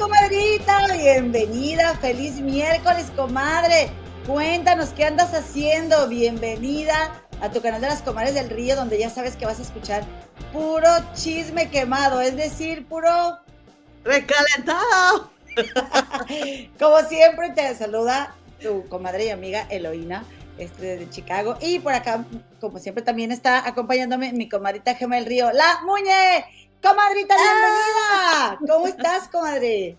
¿Cómo estás, comadrita? Bienvenida, feliz miércoles, comadre. Cuéntanos qué andas haciendo. Bienvenida a tu canal de las comadres del río, donde ya sabes que vas a escuchar puro chisme quemado, es decir, puro recalentado. Como siempre, te saluda tu comadre y amiga Eloína este, de Chicago. Y por acá, como siempre, también está acompañándome mi comadrita Gema del Río, la Muñe. Comadrita, bienvenida. ¿Cómo estás, comadre?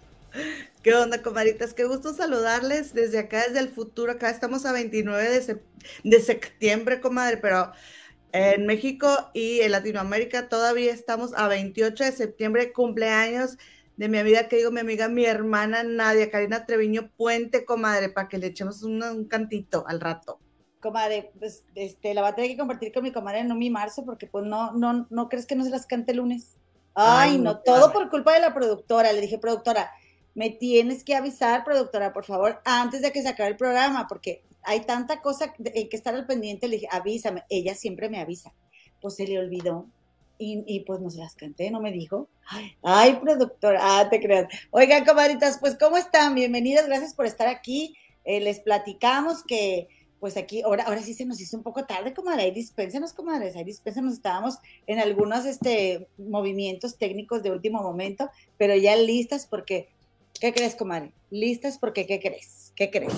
¿Qué onda, comadritas? Qué gusto saludarles desde acá, desde el futuro. Acá estamos a 29 de, de septiembre, comadre, pero en México y en Latinoamérica todavía estamos a 28 de septiembre, cumpleaños de mi amiga, que digo mi amiga, mi hermana Nadia, Karina Treviño Puente, comadre, para que le echemos un, cantito al rato. Comadre, pues este, la voy a tener que compartir con mi comadre en mi marzo, porque pues no, no, no crees que no se las cante el lunes. Ay, no, todo por culpa de la productora. Le dije, productora, me tienes que avisar, productora, por favor, antes de que se acabe el programa, porque hay tanta cosa en que estar al pendiente. Le dije, avísame. Ella siempre me avisa. Pues se le olvidó. Y, pues no se las canté, no me dijo. Ay, productora, ah, te creas. Oigan, comadritas, pues ¿cómo están? Bienvenidas, gracias por estar aquí. Eh, les platicamos que pues aquí, ahora, ahora sí se nos hizo un poco tarde, comadre, ahí dispénsenos, comadres, ahí dispénsenos, estábamos en algunos este, movimientos técnicos de último momento, pero ya listas porque, ¿qué crees, comadre? Listas porque, ¿qué crees? ¿Qué crees?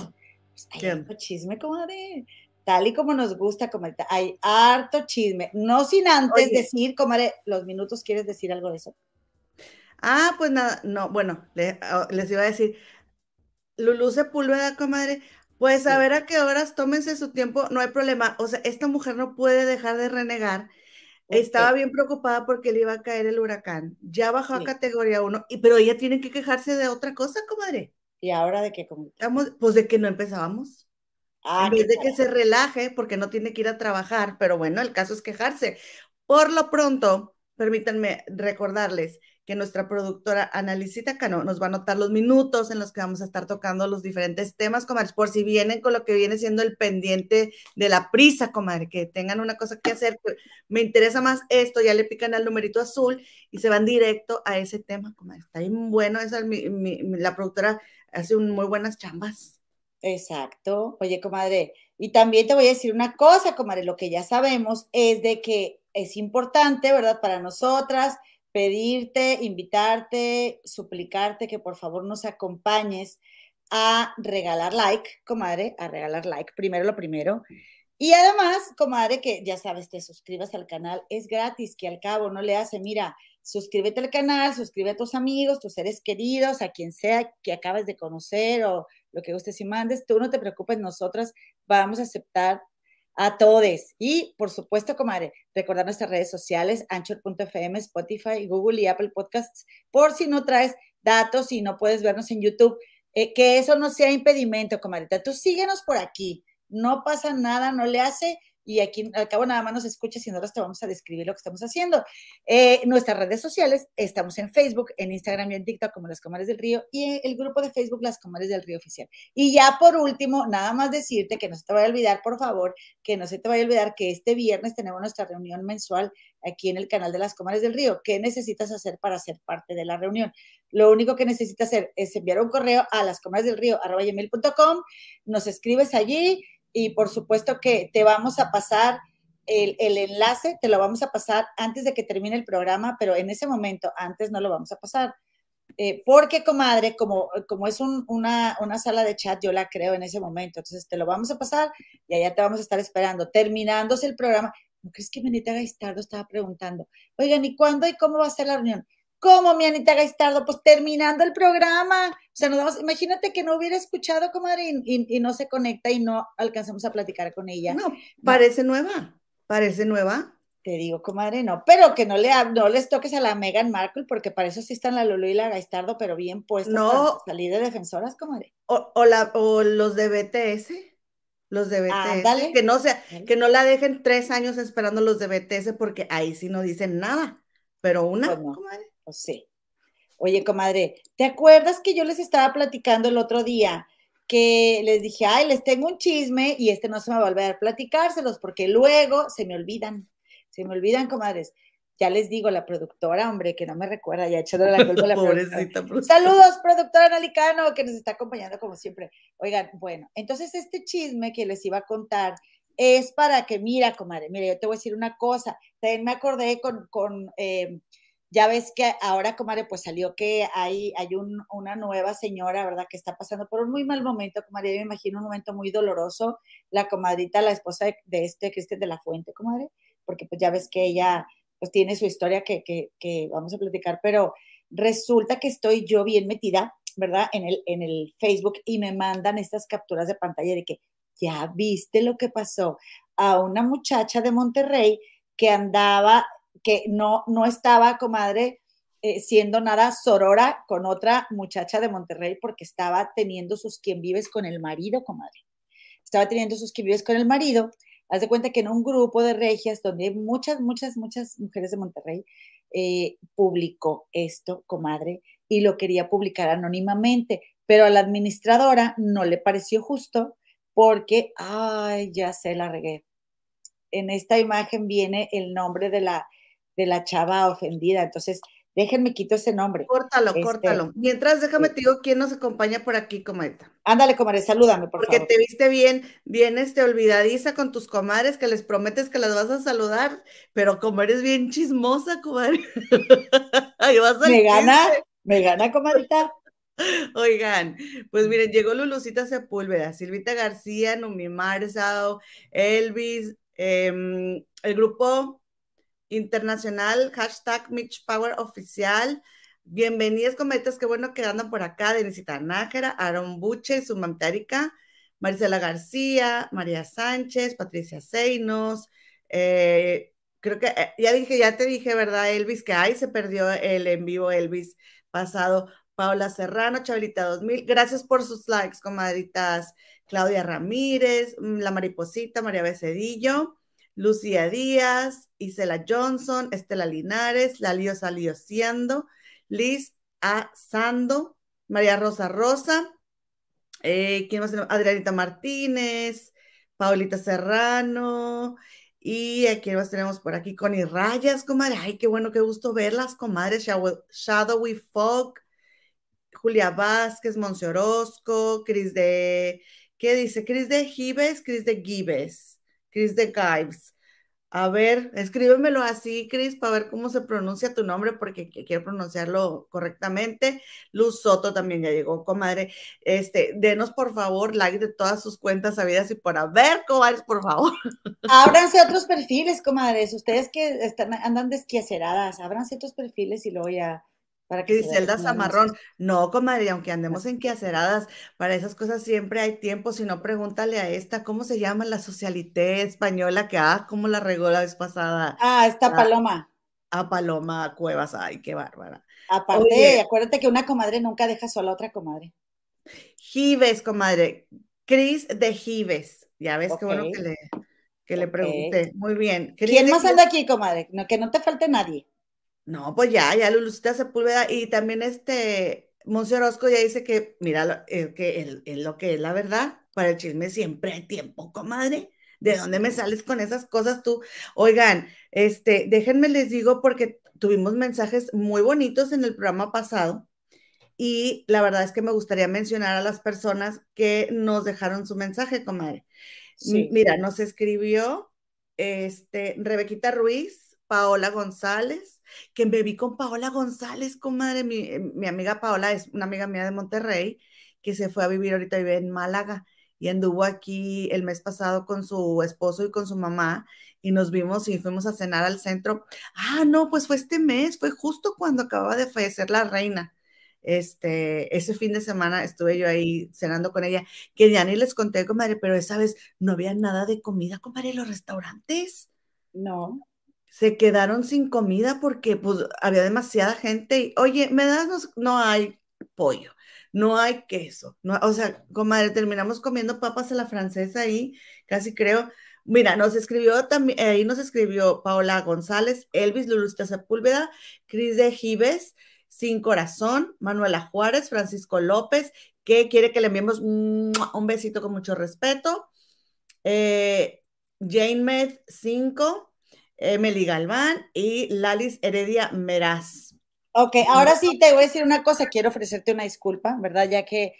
Pues hay harto chisme, comadre, tal y como nos gusta, comadre, hay harto chisme, no sin antes decir, comadre, los minutos, ¿quieres decir algo de eso? Ah, pues nada, no, bueno, ah, les iba a decir, Lulú Sepúlveda, comadre, pues a ver a qué horas, tómense su tiempo, no hay problema. O sea, esta mujer no puede dejar de renegar. Estaba bien preocupada porque le iba a caer el huracán. Ya bajó a categoría 1, y, pero ella tiene que quejarse de otra cosa, comadre. ¿Y ahora de qué? pues de que no empezábamos. Ah, en vez de que se relaje porque no tiene que ir a trabajar, pero bueno, el caso es quejarse. Por lo pronto, permítanme recordarles que nuestra productora Analicita Cano nos va a anotar los minutos en los que vamos a estar tocando los diferentes temas, comadre, por si vienen con lo que viene siendo el pendiente de la prisa, comadre, que tengan una cosa que hacer, me interesa más esto, ya le pican al numerito azul y se van directo a ese tema, comadre. Está bien bueno, esa, la productora hace muy buenas chambas. Exacto. Oye, comadre, y también te voy a decir una cosa, comadre, lo que ya sabemos es de que es importante, ¿verdad? Para nosotras, pedirte, invitarte, suplicarte que por favor nos acompañes a regalar like, comadre, a regalar like, primero lo primero. Y además, comadre, que ya sabes, te suscribas al canal, es gratis, que al cabo no le hace, mira, suscríbete al canal, suscribe a tus amigos, tus seres queridos, a quien sea que acabes de conocer o lo que gustes y mandes, tú no te preocupes, nosotras vamos a aceptar a todos. Y por supuesto, comadre, recordar nuestras redes sociales, anchor.fm, Spotify, Google y Apple Podcasts, por si no traes datos y no puedes vernos en YouTube, eh, que eso no sea impedimento, comadre. Tú síguenos por aquí, no pasa nada, no le hace y aquí al cabo nada más nos escuchas y nosotros te vamos a describir lo que estamos haciendo. Eh, nuestras redes sociales, estamos en Facebook, en Instagram y en TikTok como Las Comares del Río y el grupo de Facebook Las Comares del Río Oficial. Y ya por último, nada más decirte que no se te vaya a olvidar, por favor, que no se te vaya a olvidar que este viernes tenemos nuestra reunión mensual aquí en el canal de Las Comares del Río. ¿Qué necesitas hacer para ser parte de la reunión? Lo único que necesitas hacer es enviar un correo a lascomaresdelrío.com, nos escribes allí y por supuesto que te vamos a pasar el, enlace, te lo vamos a pasar antes de que termine el programa, pero en ese momento, antes no lo vamos a pasar. Eh, porque, comadre, como, como es una, una, sala de chat, yo la creo en ese momento. Entonces, te lo vamos a pasar y allá te vamos a estar esperando. Terminándose el programa, ¿no crees que Benita Gaistardo estaba preguntando? Oigan, ¿y cuándo y cómo va a ser la reunión? ¿Cómo, mi Anita Gaistardo? Pues terminando el programa. O sea, nos vamos, imagínate que no hubiera escuchado, comadre, y, y, no se conecta y no alcanzamos a platicar con ella. No, parece nueva, parece nueva. Te digo, comadre, no, pero que no, le, no les toques a la Meghan Markle, porque para eso sí están la Lulu y la Gaistardo, pero bien puestas no. para salir de defensoras, comadre. O, o, la, o los de BTS, los de BTS, que no sea, que no la dejen tres años esperando los de BTS, porque ahí sí no dicen nada, pero una, pues comadre. Sí. Oye, comadre, ¿te acuerdas que yo les estaba platicando el otro día? Que les dije, ay, les tengo un chisme y este no se me va a volver a platicárselos porque luego se me olvidan, se me olvidan, comadres. ya les digo, la productora, hombre, que no me recuerda, ya echándole la culpa a la Pobrecita, Saludos, productora Nalicano, que nos está acompañando como siempre. Oigan, bueno, entonces este chisme que les iba a contar es para que, mira, comadre, mira, yo te voy a decir una cosa, también me acordé con, con eh, ya ves que ahora, comadre, pues salió que hay, hay una nueva señora, ¿verdad? Que está pasando por un muy mal momento, comadre, yo me imagino un momento muy doloroso, la comadrita, la esposa de, este Cristian de la Fuente, comadre, porque pues ya ves que ella pues tiene su historia que, que, vamos a platicar, pero resulta que estoy yo bien metida, ¿verdad? En el, en el Facebook y me mandan estas capturas de pantalla de que ya viste lo que pasó a una muchacha de Monterrey que andaba, que no, no estaba, comadre, eh, siendo nada sorora con otra muchacha de Monterrey porque estaba teniendo sus quien vives con el marido, comadre. Estaba teniendo sus quien vives con el marido Haz de cuenta que en un grupo de regias donde hay muchas, muchas, muchas mujeres de Monterrey, eh, publicó esto, comadre, y lo quería publicar anónimamente, pero a la administradora no le pareció justo porque, ay, ya se la regué. En esta imagen viene el nombre de la, de la chava ofendida, entonces Déjenme quito ese nombre. Córtalo, este, córtalo. Mientras, déjame te digo quién nos acompaña por aquí, comadre. Ándale, comadre, salúdame, por Porque te viste bien, bien este, olvidadiza con tus comadres que les prometes que las vas a saludar, pero como eres bien chismosa, comadre. Me gana, me gana, comadita. Oigan, pues miren, llegó Lulucita Sepúlveda, Silvita García, Numi Marzao, Elvis, em, el grupo internacional, hashtag Mitch Power Oficial. Bienvenidas, cometas, qué bueno que andan por acá. Denisita Nájera, Aaron Buche, su mamtérica, Maricela García, María Sánchez, Patricia Seinos. Eh, creo que eh, ya dije, ya te dije, ¿verdad, Elvis? Que ahí se perdió el en vivo Elvis pasado. Paula Serrano, Chabelita 2000. Gracias por sus likes, comadritas. Claudia Ramírez, mm, La Mariposita, María Becedillo. Lucía Díaz, Isela Johnson, Estela Linares, Lalio Salio Siendo, Liz A. Sando, María Rosa Rosa, eh, ¿quién más? Adrianita Martínez, Paulita Serrano, y a quién más tenemos por aquí, Connie Rayas, comadre, ay, qué bueno, qué gusto verlas, comadres, Shadowy Fog, Julia Vázquez, Monse Orozco, Cris de, ¿qué dice? Cris de Gives, Cris de Gives. Chris de Gives. A ver, escríbemelo así, Chris, para ver cómo se pronuncia tu nombre, porque quiero pronunciarlo correctamente. Luz Soto también ya llegó, comadre. Este, denos por favor like de todas sus cuentas sabidas y por haber, comadres, por favor. Ábranse otros perfiles, comadres. Ustedes que están, andan desquiaceradas, ábranse otros perfiles y luego ya para que dice Elda Zamarrón, no, comadre, aunque andemos en queaceradas, para esas cosas siempre hay tiempo, si no, pregúntale a esta, ¿cómo se llama la socialité española que, ah, cómo la regó la vez pasada? Ah, esta Paloma. A Paloma Cuevas, ay, qué bárbara. Aparte, acuérdate que una comadre nunca deja sola a otra comadre. Gives, comadre, Cris de Gives, ya ves qué bueno que le, que le pregunté, muy bien. ¿Quién más anda aquí, comadre? No, que no te falte nadie. No, pues ya, ya Lulucita Sepúlveda y también este Monse Orozco ya dice que, mira, eh, que es lo que es la verdad, para el chisme siempre hay tiempo, comadre. ¿De dónde me sales con esas cosas tú? Oigan, este, déjenme les digo porque tuvimos mensajes muy bonitos en el programa pasado y la verdad es que me gustaría mencionar a las personas que nos dejaron su mensaje, comadre. Mira, nos escribió este Rebequita Ruiz, Paola González, que me vi con Paola González, comadre, mi, eh, mi amiga Paola es una amiga mía de Monterrey, que se fue a vivir ahorita, vive en Málaga y anduvo aquí el mes pasado con su esposo y con su mamá y nos vimos y fuimos a cenar al centro. Ah, no, pues fue este mes, fue justo cuando acababa de fallecer la reina. Este, ese fin de semana estuve yo ahí cenando con ella, que ya ni les conté, comadre, pero esa vez no había nada de comida, comadre, en los restaurantes. No se quedaron sin comida porque pues había demasiada gente y, oye, me das, no, hay pollo, no hay queso, no, o sea, comadre, terminamos comiendo papas a la francesa ahí, casi creo. Mira, nos escribió también, ahí nos escribió Paola González, Elvis Lulusta Sepúlveda, Cris de Gives, Sin Corazón, Manuela Juárez, Francisco López, que quiere que le enviemos un besito con mucho respeto. Eh, Jane Med 5, Emily Galván y Lalis Heredia Meraz. Ok, ahora sí te voy a decir una cosa, quiero ofrecerte una disculpa, ¿verdad? Ya que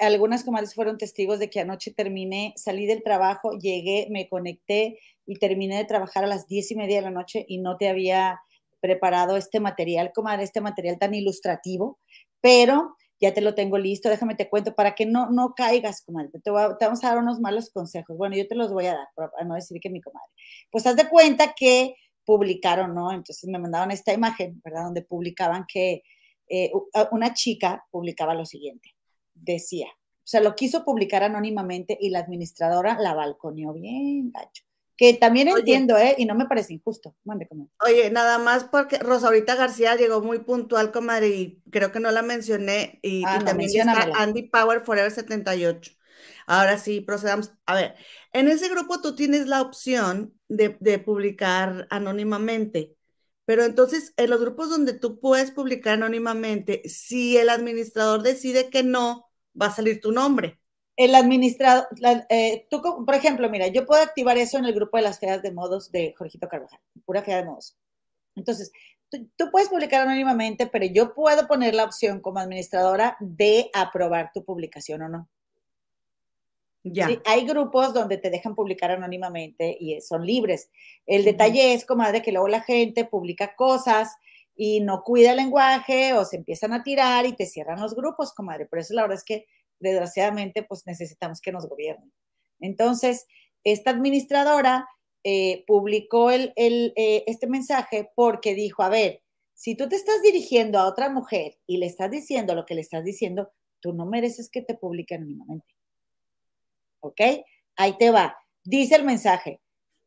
algunas comadres fueron testigos de que anoche terminé, salí del trabajo, llegué, me conecté y terminé de trabajar a las diez y media de la noche y no te había preparado este material, comadre, este material tan ilustrativo, pero ya te lo tengo listo, déjame te cuento para que no, no caigas, comadre, te, te vamos a dar unos malos consejos. Bueno, yo te los voy a dar, para no decir que mi comadre. Pues haz de cuenta que publicaron, ¿no? Entonces me mandaron esta imagen, ¿verdad? Donde publicaban que eh, una chica publicaba lo siguiente, decía, o sea, lo quiso publicar anónimamente y la administradora la balconeó bien, gacho. Que también entiendo, ¿eh? Y no me parece injusto. Mande, Oye, nada más porque Rosaurita García llegó muy puntual, comadre, y creo que no la mencioné. Y, ah, también está Andy Power Forever 78. Ahora sí, procedamos. A ver, en ese grupo tú tienes la opción de, publicar anónimamente, pero entonces en los grupos donde tú puedes publicar anónimamente, si el administrador decide que no, va a salir tu nombre. El administrador, eh, tú, por ejemplo, mira, yo puedo activar eso en el grupo de las feas de modos de Jorgito Carvajal, pura fea de modos. Entonces, tú, tú, puedes publicar anónimamente, pero yo puedo poner la opción como administradora de aprobar tu publicación o no hay grupos donde te dejan publicar anónimamente y son libres. El detalle es, comadre, que luego la gente publica cosas y no cuida el lenguaje o se empiezan a tirar y te cierran los grupos, comadre. Por eso la verdad es que, desgraciadamente, pues necesitamos que nos gobiernen. Entonces, esta administradora eh, publicó el, eh, este mensaje porque dijo, a ver, si tú te estás dirigiendo a otra mujer y le estás diciendo lo que le estás diciendo, tú no mereces que te publiquen anónimamente. ¿ok? Ahí te va. Dice el mensaje.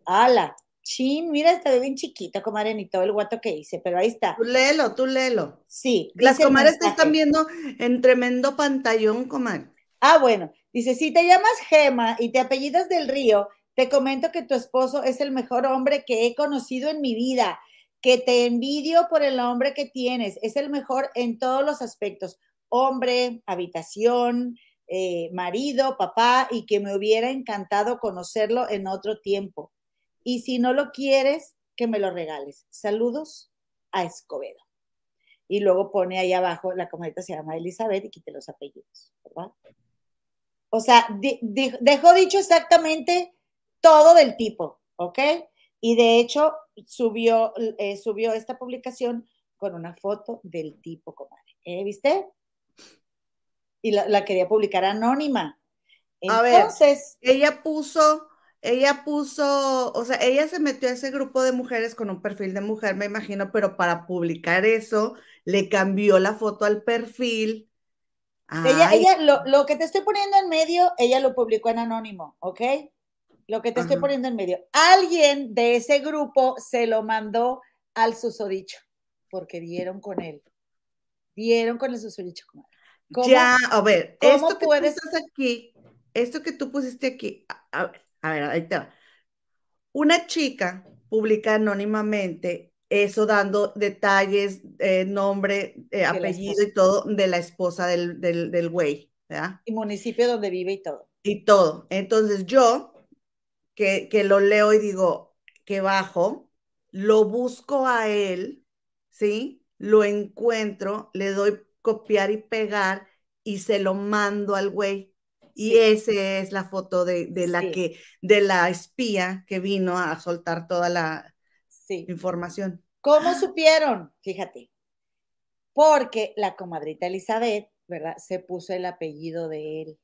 Ala, chin, mira, está bien chiquita, comadre, ni todo el guato que hice, pero ahí está. Tú léelo, tú léelo. Sí. Las comadres te están viendo en tremendo pantallón, comadre. Ah, bueno. Dice, si te llamas Gema y te apellidas del río, te comento que tu esposo es el mejor hombre que he conocido en mi vida, que te envidio por el hombre que tienes, es el mejor en todos los aspectos, hombre, habitación, eh, marido, papá, y que me hubiera encantado conocerlo en otro tiempo. Y si no lo quieres, que me lo regales. Saludos a Escobedo. Y luego pone ahí abajo, la comadita se llama Elizabeth y quite los apellidos, ¿verdad? O sea, dejó dicho exactamente todo del tipo, ¿ok? Y de hecho subió, eh, subió esta publicación con una foto del tipo, comadre. ¿Eh? ¿Viste? y la, quería publicar anónima. Entonces, a ver, ella puso, ella puso, o sea, ella se metió a ese grupo de mujeres con un perfil de mujer, me imagino, pero para publicar eso, le cambió la foto al perfil. Ella, ella, lo, lo, que te estoy poniendo en medio, ella lo publicó en anónimo, ¿ok? Lo que te estoy poniendo en medio. Alguien de ese grupo se lo mandó al susodicho, porque dieron con él. Dieron con el susodicho. Ya, a ver, esto que tú aquí, esto que tú pusiste aquí, a, ver, ahí te va. Una chica publica anónimamente eso dando detalles, eh, nombre, eh, apellido y todo de la esposa del, del, güey, ¿verdad? Y municipio donde vive y todo. Y todo. Entonces yo, que, que lo leo y digo, que bajo, lo busco a él, ¿sí? Lo encuentro, le doy copiar y pegar y se lo mando al güey. Y esa es la foto de, la que, de la espía que vino a soltar toda la información. ¿Cómo supieron? Fíjate. Porque la comadrita Elizabeth, ¿verdad? Se puso el apellido de él.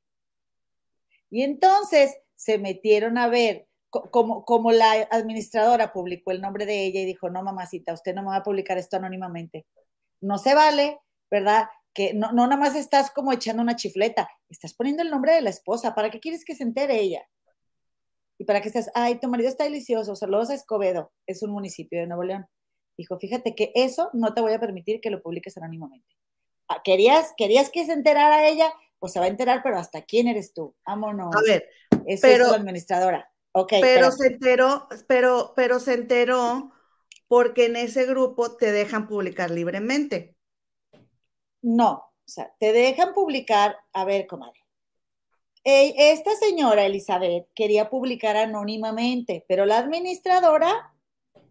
Y entonces se metieron a ver, como, como la administradora publicó el nombre de ella y dijo, no, mamacita, usted no me va a publicar esto anónimamente. No se vale, ¿verdad? Que no, no nada más estás como echando una chifleta, estás poniendo el nombre de la esposa. ¿Para qué quieres que se entere ella? Y para que estés, ay, tu marido está delicioso, saludos a Escobedo, es un municipio de Nuevo León. Dijo, fíjate que eso no te voy a permitir que lo publiques anónimamente. Ah, ¿Querías, querías que se enterara ella? Pues se va a enterar, pero ¿hasta quién eres tú? Vámonos. A ver, pero, es la administradora. Okay, pero, pero se enteró, pero, pero se enteró porque en ese grupo te dejan publicar libremente. No, o sea, te dejan publicar, a ver, comadre. Esta señora Elizabeth quería publicar anónimamente, pero la administradora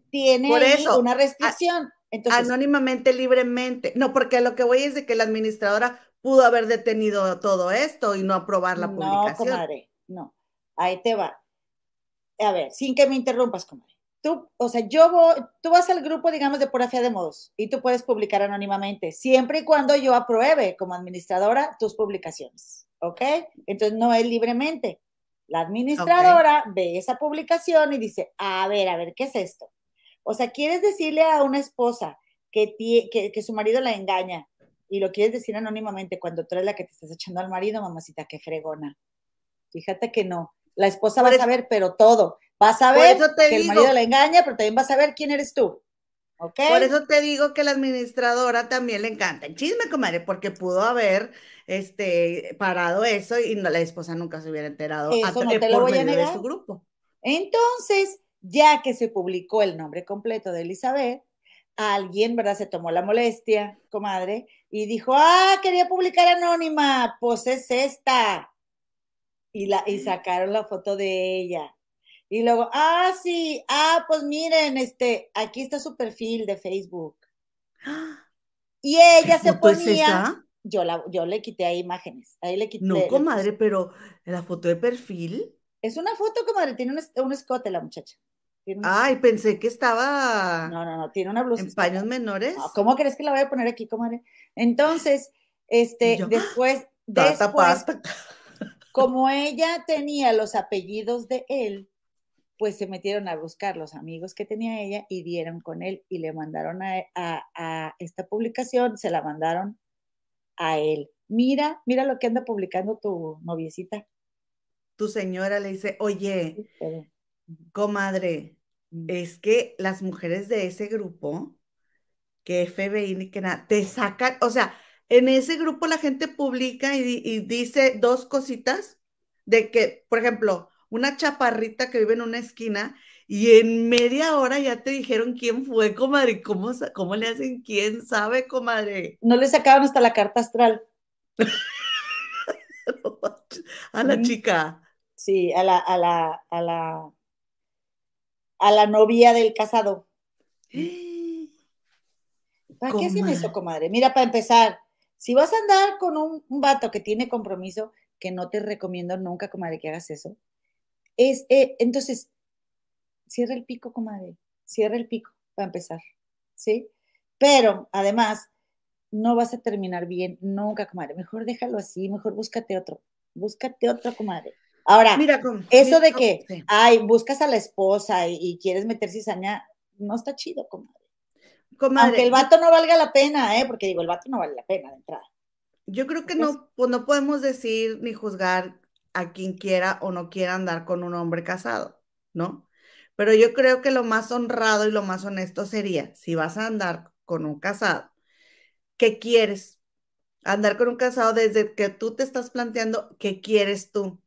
tiene una restricción. Entonces, anónimamente, libremente. No, porque lo que voy es de que la administradora pudo haber detenido todo esto y no aprobar la publicación. No, comadre, no. Ahí te va. A ver, sin que me interrumpas, comadre. Tú, o sea, yo voy, tú vas al grupo, digamos, de pura fe de modos y tú puedes publicar anónimamente, siempre y cuando yo apruebe como administradora tus publicaciones, ¿ok? Entonces no es libremente. La administradora ve esa publicación y dice, a ver, a ver, ¿qué es esto? O sea, quieres decirle a una esposa que, que, su marido la engaña y lo quieres decir anónimamente cuando tú eres la que te estás echando al marido, mamacita, qué fregona. Fíjate que no. La esposa va a saber, pero todo. Va a saber que el marido la engaña, pero también va a saber quién eres tú. Por eso te digo que la administradora también le encanta el chisme, comadre, porque pudo haber este, parado eso y no, la esposa nunca se hubiera enterado eso no te lo voy a negar. de su grupo. Entonces, ya que se publicó el nombre completo de Elizabeth, alguien, ¿verdad? Se tomó la molestia, comadre, y dijo, ah, quería publicar anónima, pues es esta. Y, la, y sacaron la foto de ella. Y luego, ah, sí, ah, pues miren, este, aquí está su perfil de Facebook. Y ella se ponía. Yo, la, yo le quité ahí imágenes. Ahí le quité. No, comadre, pero la foto de perfil. Es una foto, comadre, tiene un, escote la muchacha. Ay, pensé que estaba. No, no, no, tiene una blusa. ¿En paños menores? ¿Cómo crees que la voy a poner aquí, comadre? Entonces, este, después, después, como ella tenía los apellidos de él, pues se metieron a buscar los amigos que tenía ella y dieron con él y le mandaron a, esta publicación, se la mandaron a él. Mira, mira lo que anda publicando tu noviecita. Tu señora le dice, oye, comadre, es que las mujeres de ese grupo, que FBI ni que nada, te sacan, o sea, en ese grupo la gente publica y dice dos cositas de que, por ejemplo, una chaparrita que vive en una esquina y en media hora ya te dijeron quién fue, comadre. ¿Cómo, cómo le hacen? ¿Quién sabe, comadre? No le sacaron hasta la carta astral. a la chica. Sí, a la, a la, a la, a la novia del casado. ¿Para qué hacen eso, comadre? Mira, para empezar, si vas a andar con un, un vato que tiene compromiso, que no te recomiendo nunca, comadre, que hagas eso es, eh, entonces, cierra el pico, comadre, cierra el pico para empezar, ¿sí? Pero además, no vas a terminar bien nunca, comadre. Mejor déjalo así, mejor búscate otro, búscate otro, comadre. Ahora, mira, eso de que, ay, buscas a la esposa y, quieres meter cizaña, no está chido, comadre. comadre. Aunque el vato no valga la pena, ¿eh? Porque digo, el vato no vale la pena de entrada. Yo creo que no, pues no podemos decir ni juzgar a quien quiera o no quiera andar con un hombre casado, ¿no? Pero yo creo que lo más honrado y lo más honesto sería, si vas a andar con un casado, ¿qué quieres? Andar con un casado desde que tú te estás planteando qué quieres tú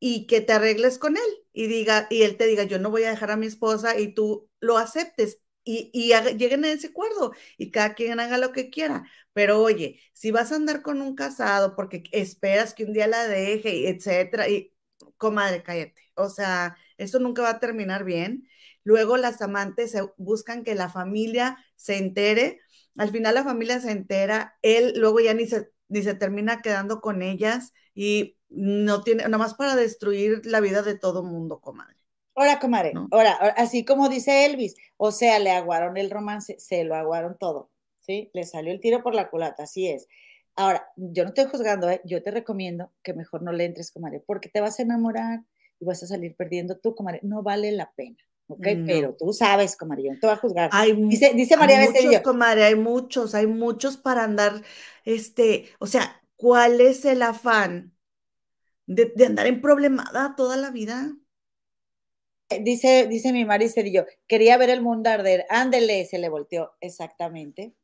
y que te arregles con él y diga y él te diga, "Yo no voy a dejar a mi esposa" y tú lo aceptes y, lleguen a ese acuerdo y cada quien haga lo que quiera. Pero oye, si vas a andar con un casado porque esperas que un día la deje, etcétera, y comadre, cállate. O sea, eso nunca va a terminar bien. Luego las amantes buscan que la familia se entere. Al final la familia se entera, él luego ya ni se, ni se termina quedando con ellas y no tiene, nada más para destruir la vida de todo mundo, comadre. Ahora, comadre, ahora, así como dice Elvis, o sea, le aguaron el romance, se lo aguaron todo, ¿sí? Le salió el tiro por la culata, así es. Ahora, yo no estoy juzgando, ¿eh? yo te recomiendo que mejor no le entres, comadre, porque te vas a enamorar y vas a salir perdiendo tú, comadre. No vale la pena, ¿ok? Pero tú sabes, comadre, yo no te voy a juzgar. Hay, dice, dice María hay muchos, comadre, hay muchos, hay muchos para andar, este, o sea, ¿cuál es el afán de, de andar en problemada toda la vida? Dice, dice mi Mari Cedillo, quería ver el mundo arder. Ándele, se le volteó. Exactamente.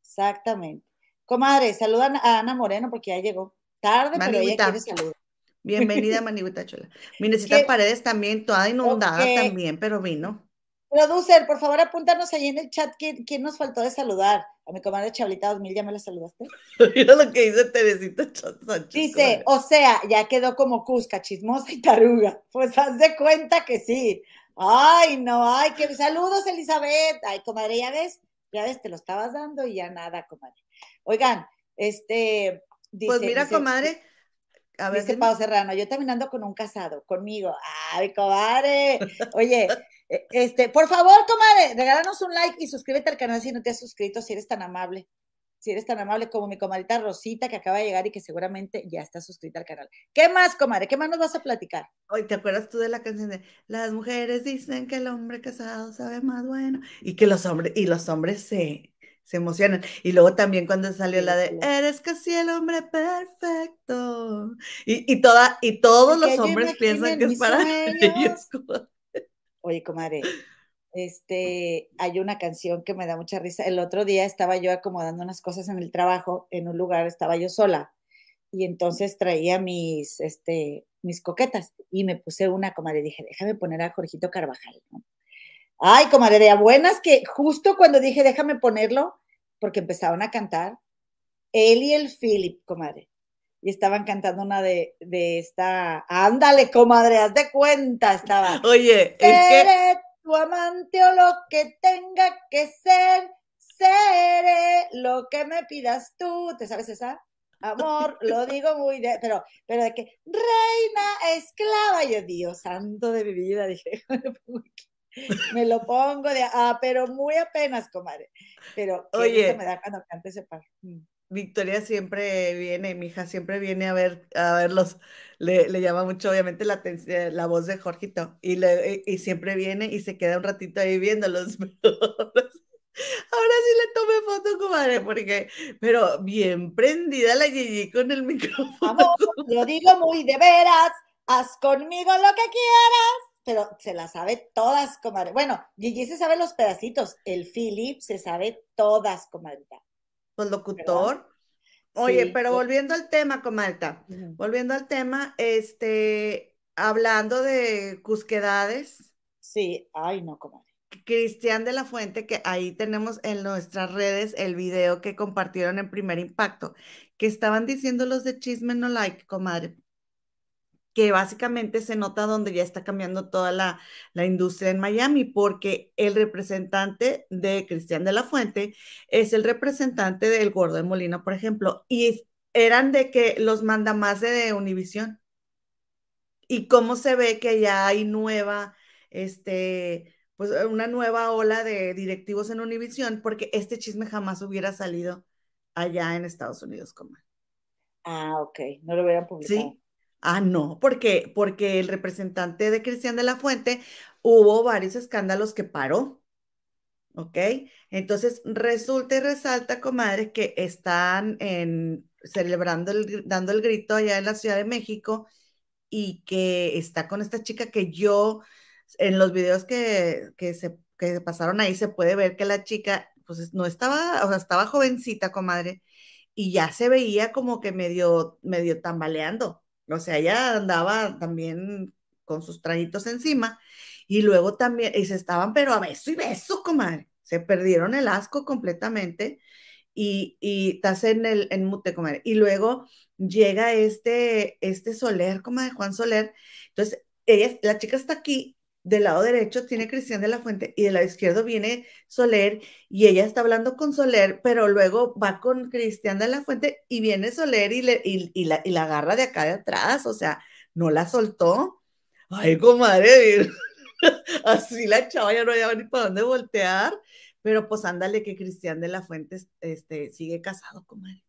Exactamente. Comadre, saludan a Ana Moreno porque ya llegó. Tarde, pero ella quiere saludar. Bienvenida, Maniguita Chola. Mi necesita Paredes también, toda inundada también, pero vino. Producer, por favor, apúntanos ahí en el chat quién, quién nos faltó de saludar. A mi comadre Chablita 2000, ¿ya me la saludaste? Mira lo que dice Teresita Sánchez. Dice, o sea, ya quedó como Cusca, chismosa y taruga. Pues haz de cuenta que sí. Ay, no, ay, que saludos, Elizabeth. Ay, comadre, ya ves, ya ves, te lo estabas dando y ya nada, comadre. Oigan, este. pues mira, comadre. A ver, dice Pau Serrano, yo también ando con un casado, conmigo. Ay, comadre. Oye, e, este, por favor, comadre, regálanos un like y suscríbete al canal si no te has suscrito, si eres tan amable si eres tan amable como mi comadita Rosita que acaba de llegar y que seguramente ya está suscrita al canal. ¿Qué más, comadre? ¿Qué más nos vas a platicar? Hoy, ¿te acuerdas tú de la canción de Las mujeres dicen que el hombre casado sabe más bueno? Y que los hombres, y los hombres se, se emocionan. Y luego también cuando salió la de Eres casi el hombre perfecto. Y, y toda, y todos los hombres piensan que es para ellos. Oye, comadre, este, hay una canción que me da mucha risa. El otro día estaba yo acomodando unas cosas en el trabajo, en un lugar estaba yo sola, y entonces traía mis, este, mis coquetas, y me puse una, comadre, dije, déjame poner a Jorgito Carvajal, Ay, comadre, de buenas que justo cuando dije, déjame ponerlo, porque empezaron a cantar, él y el Philip, comadre, y estaban cantando una de, de esta, ándale, comadre, haz de cuenta, estaba. Oye, es que tu amante o lo que tenga que ser, seré lo que me pidas tú. ¿Te sabes esa? Amor, lo digo muy de, pero, pero de que reina, esclava, yo Dios santo de mi vida, dije, me lo pongo de, ah, pero muy apenas, comadre. Pero Oye, me da cuando cante ese par. Mm. Victoria siempre viene, mi hija siempre viene a ver, a verlos, le, le llama mucho obviamente la, la voz de Jorgito y, le, y siempre viene y se queda un ratito ahí viéndolos, ahora sí le tomé foto, comadre, porque, pero bien prendida la Gigi con el micrófono. lo digo muy de veras, haz conmigo lo que quieras, pero se las sabe todas, comadre. Bueno, Gigi se sabe los pedacitos, el Philip se sabe todas, comadre. Pues locutor. Oye, pero volviendo al tema, Comalta, volviendo al tema, este, hablando de cusquedades. Sí, ay, no, comadre. Cristian de la Fuente, que ahí tenemos en nuestras redes el video que compartieron en primer impacto, que estaban diciendo los de Chisme No Like, comadre, que básicamente se nota donde ya está cambiando toda la, industria en Miami, porque el representante de Cristian de la Fuente es el representante del Gordo de Molina, por ejemplo, y eran de que los manda más de Univisión. Y cómo se ve que ya hay nueva, este, pues una nueva ola de directivos en Univisión, porque este chisme jamás hubiera salido allá en Estados Unidos, como. Ah, ok, no lo hubieran publicado. Sí, Ah, no, porque, porque el representante de Cristian de la Fuente hubo varios escándalos que paró. ¿Ok? Entonces resulta y resalta, comadre, que están en, celebrando, el, dando el grito allá en la Ciudad de México y que está con esta chica que yo, en los videos que, que se que pasaron ahí, se puede ver que la chica, pues no estaba, o sea, estaba jovencita, comadre, y ya se veía como que medio, medio tambaleando. O sea, ella andaba también con sus trajitos encima y luego también, y se estaban, pero a beso y beso, comadre. Se perdieron el asco completamente y, y estás en el en mute, comadre. Y luego llega este, este Soler, comadre, Juan Soler. Entonces, ella, la chica está aquí del lado derecho tiene Cristian de la Fuente y del lado izquierdo viene Soler y ella está hablando con Soler, pero luego va con Cristian de la Fuente y viene Soler y, le, y, la, y la agarra de acá de atrás, o sea, no la soltó. Ay, comadre, así la chava ya no había ni para dónde voltear, pero pues ándale que Cristian de la Fuente este, sigue casado, comadre.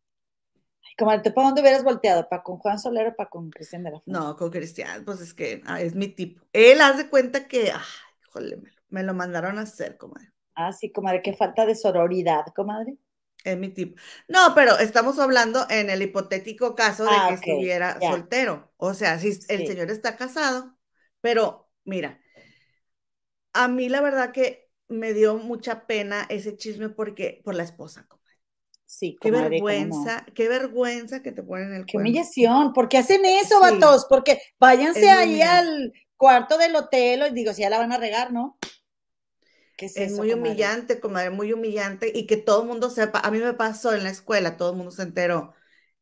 Comadre, ¿para dónde hubieras volteado? ¿Para con Juan Soler o para con Cristian de la Fuente? No, con Cristian, pues es que ah, es mi tipo. Él hace cuenta que, ay, híjole, me, lo mandaron a hacer, comadre. Ah, sí, comadre, qué falta de sororidad, comadre. Es mi tipo. No, pero estamos hablando en el hipotético caso de ah, que estuviera soltero. O sea, si el señor está casado, pero mira, a mí la verdad que me dio mucha pena ese chisme porque por la esposa. Sí, qué vergüenza, qué vergüenza que te ponen el Qué humillación, ¿por qué hacen eso, vatos? Porque váyanse ahí al cuarto del hotel y digo, si ya la van a regar, ¿no? es, muy humillante, comadre, muy humillante y que todo el mundo sepa. A mí me pasó en la escuela, todo el mundo se enteró.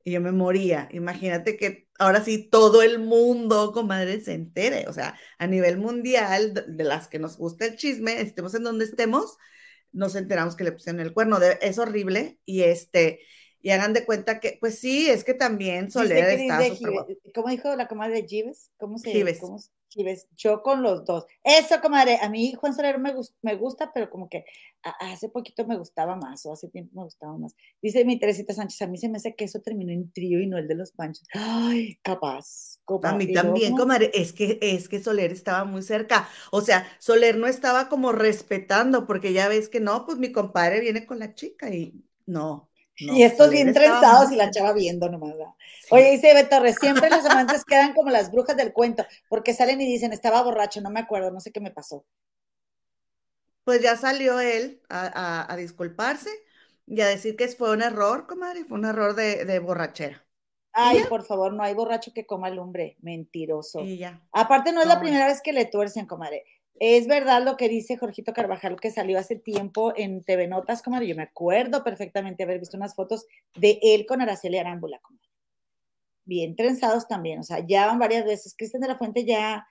Y yo me moría. Imagínate que ahora sí todo el mundo, comadre, se entere. O sea, a nivel mundial, de las que nos gusta el chisme, estemos en donde estemos, nos enteramos que le pusieron el cuerno. es horrible. Y este, y hagan de cuenta que, pues sí, es que también Soler está ¿Cómo dijo la comadre Gives? ¿Cómo se Gives. ¿cómo, yo con los dos. Eso, comadre, a mí Juan Soler me, me gusta, pero como que hace poquito me gustaba más, o hace tiempo me gustaba más. Dice mi Teresita Sánchez, a mí se me hace que eso terminó en trío y no el de los panchos. Ay, capaz. A mí también, comadre, es que, es que Soler estaba muy cerca. O sea, Soler no estaba como respetando, porque ya ves que no, pues mi compadre viene con la chica y no, y estos bien trenzados y la chava viendo nomás. Oye, dice Beto Torres, siempre los amantes quedan como las brujas del cuento, porque salen y dicen, estaba borracho, no me acuerdo, no sé qué me pasó. Pues ya salió él a, disculparse y a decir que fue un error, comadre, fue un error de, borrachera. Ay, por favor, no hay borracho que coma lumbre, mentiroso. Aparte, no es la primera vez que le tuercen, comadre. Es verdad lo que dice Jorgito Carvajal, que salió hace tiempo en TV Notas, como yo me acuerdo perfectamente haber visto unas fotos de él con Araceli Arámbula, como bien trenzados también, o sea, ya van varias veces. Cristian de la Fuente ya,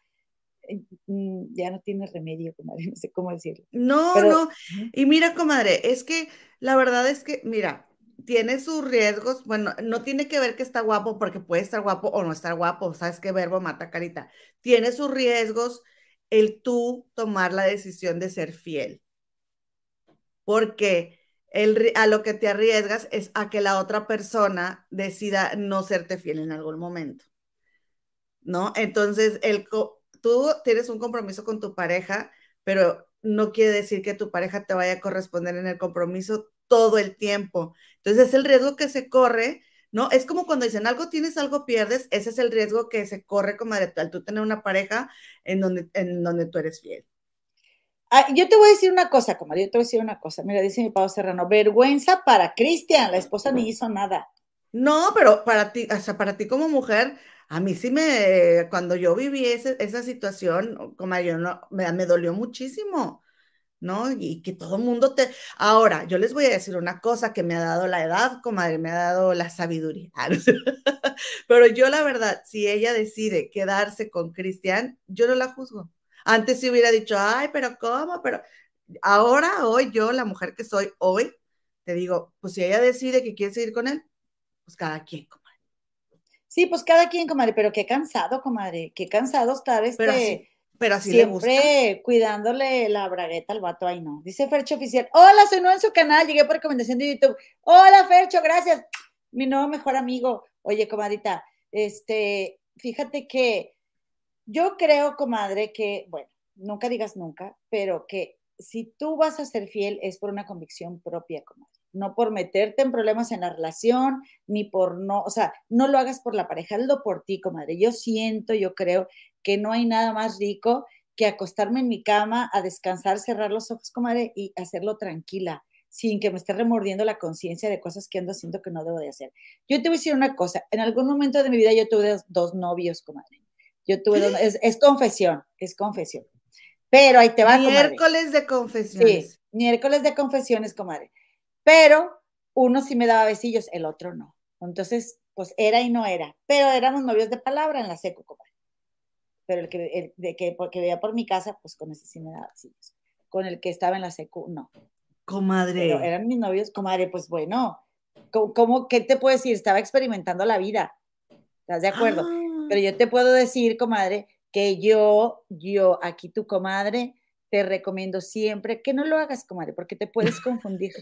eh, mm, ya no tiene remedio, comadre, no sé cómo decirlo. No, no, y mira, comadre, es que la verdad es que, mira, tiene sus riesgos, bueno, no tiene que ver que está guapo porque puede estar guapo o no estar guapo, sabes qué verbo mata carita, tiene sus riesgos el tú tomar la decisión de ser fiel. Porque el, a lo que te arriesgas es a que la otra persona decida no serte fiel en algún momento. ¿No? Entonces, el, tú tienes un compromiso con tu pareja, pero no quiere decir que tu pareja te vaya a corresponder en el compromiso todo el tiempo. Entonces, es el riesgo que se corre ¿no? Es como cuando dicen algo tienes, algo pierdes, ese es el riesgo que se corre como al tú tener una pareja en donde, en donde tú eres fiel. Ah, yo te voy a decir una cosa, comadre, yo te voy a decir una cosa. Mira, dice mi Pablo Serrano, vergüenza para Cristian, la esposa ni hizo nada. No, pero para ti, o sea, para ti como mujer, a mí sí me, cuando yo viví esa situación, como yo no, me, me dolió muchísimo. ¿No? Y que todo el mundo te... Ahora, yo les voy a decir una cosa que me ha dado la edad, comadre, me ha dado la sabiduría. Pero yo la verdad, si ella decide quedarse con Cristian, yo no la juzgo. Antes si hubiera dicho, ay, pero ¿cómo? Pero ahora, hoy, yo, la mujer que soy hoy, te digo, pues si ella decide que quiere seguir con él, pues cada quien, comadre. Sí, pues cada quien, comadre, pero qué cansado, comadre, qué cansado estar este... Pero así Siempre le gusta. cuidándole la bragueta al vato, ahí no. Dice Fercho Oficial, hola, soy nuevo en su canal, llegué por recomendación de YouTube. Hola, Fercho, gracias. Mi nuevo mejor amigo. Oye, comadita, este, fíjate que yo creo, comadre, que, bueno, nunca digas nunca, pero que si tú vas a ser fiel es por una convicción propia, comadre. No por meterte en problemas en la relación, ni por no, o sea, no lo hagas por la pareja, hazlo por ti, comadre. Yo siento, yo creo que no hay nada más rico que acostarme en mi cama a descansar, cerrar los ojos, comadre, y hacerlo tranquila, sin que me esté remordiendo la conciencia de cosas que ando haciendo que no debo de hacer. Yo te voy a decir una cosa, en algún momento de mi vida yo tuve dos, novios, comadre. Yo tuve dos, es, confesión, es confesión. Pero ahí te va, Miércoles de confesiones. Sí, miércoles de confesiones, comadre. Pero uno sí me daba besillos, el otro no. Entonces, pues era y no era. Pero éramos novios de palabra en la seco, comadre pero el que, de que porque veía por mi casa, pues con ese sí me daba Con el que estaba en la secu, no. Comadre. Pero eran mis novios, comadre, pues bueno, ¿cómo, qué te puedo decir? Estaba experimentando la vida, ¿estás de acuerdo? Ah. Pero yo te puedo decir, comadre, que yo, yo, aquí tu comadre, te recomiendo siempre que no lo hagas, comadre, porque te puedes confundir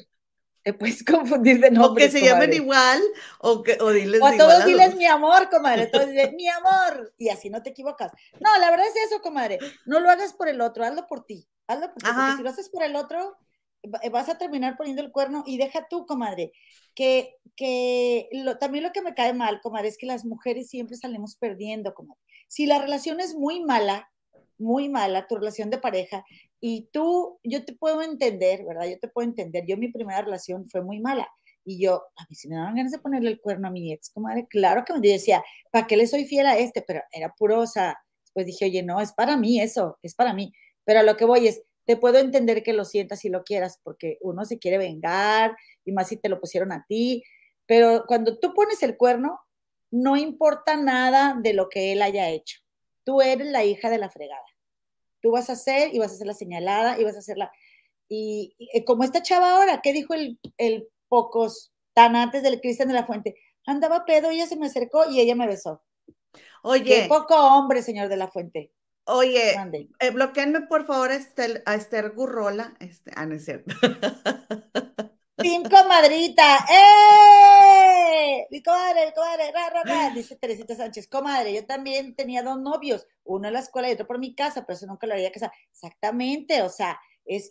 te puedes confundir de nombre. O que se llamen igual, o, que, o diles O a todos diles mi amor, comadre, todos diles mi amor, y así no te equivocas. No, la verdad es eso, comadre, no lo hagas por el otro, hazlo por ti, hazlo por ti, porque si lo haces por el otro, vas a terminar poniendo el cuerno y deja tú, comadre, que, que lo, también lo que me cae mal, comadre, es que las mujeres siempre salimos perdiendo, comadre. Si la relación es muy mala, muy mala, tu relación de pareja, y tú, yo te puedo entender, ¿verdad? Yo te puedo entender. Yo mi primera relación fue muy mala. Y yo, a mí si me daban ganas de ponerle el cuerno a mi ex, comadre, claro que me decía, ¿para qué le soy fiel a este? Pero era puro, o sea, después dije, oye, no, es para mí eso, es para mí. Pero a lo que voy es, te puedo entender que lo sientas y lo quieras, porque uno se quiere vengar, y más si te lo pusieron a ti, Pero cuando tú pones el cuerno, no importa nada de lo que él haya hecho. Tú eres la hija de la fregada. Tú vas a ser y vas a ser la señalada y vas a ser la... Y, como esta chava ahora, ¿qué dijo el, el pocos tan antes del Cristian de la Fuente? Andaba pedo, ella se me acercó y ella me besó. Oye. Qué poco hombre, señor de la Fuente. Oye, eh, bloqueenme por favor a Esther, a Esther Gurrola. Este, ah, no es cierto. Team comadrita. ¡Eh! Mi comadre, mi comadre, ra, ra, ra. Dice Teresita Sánchez, comadre, yo también tenía dos novios, uno en la escuela y otro por mi casa, pero eso nunca lo haría casar. Exactamente, o sea, es,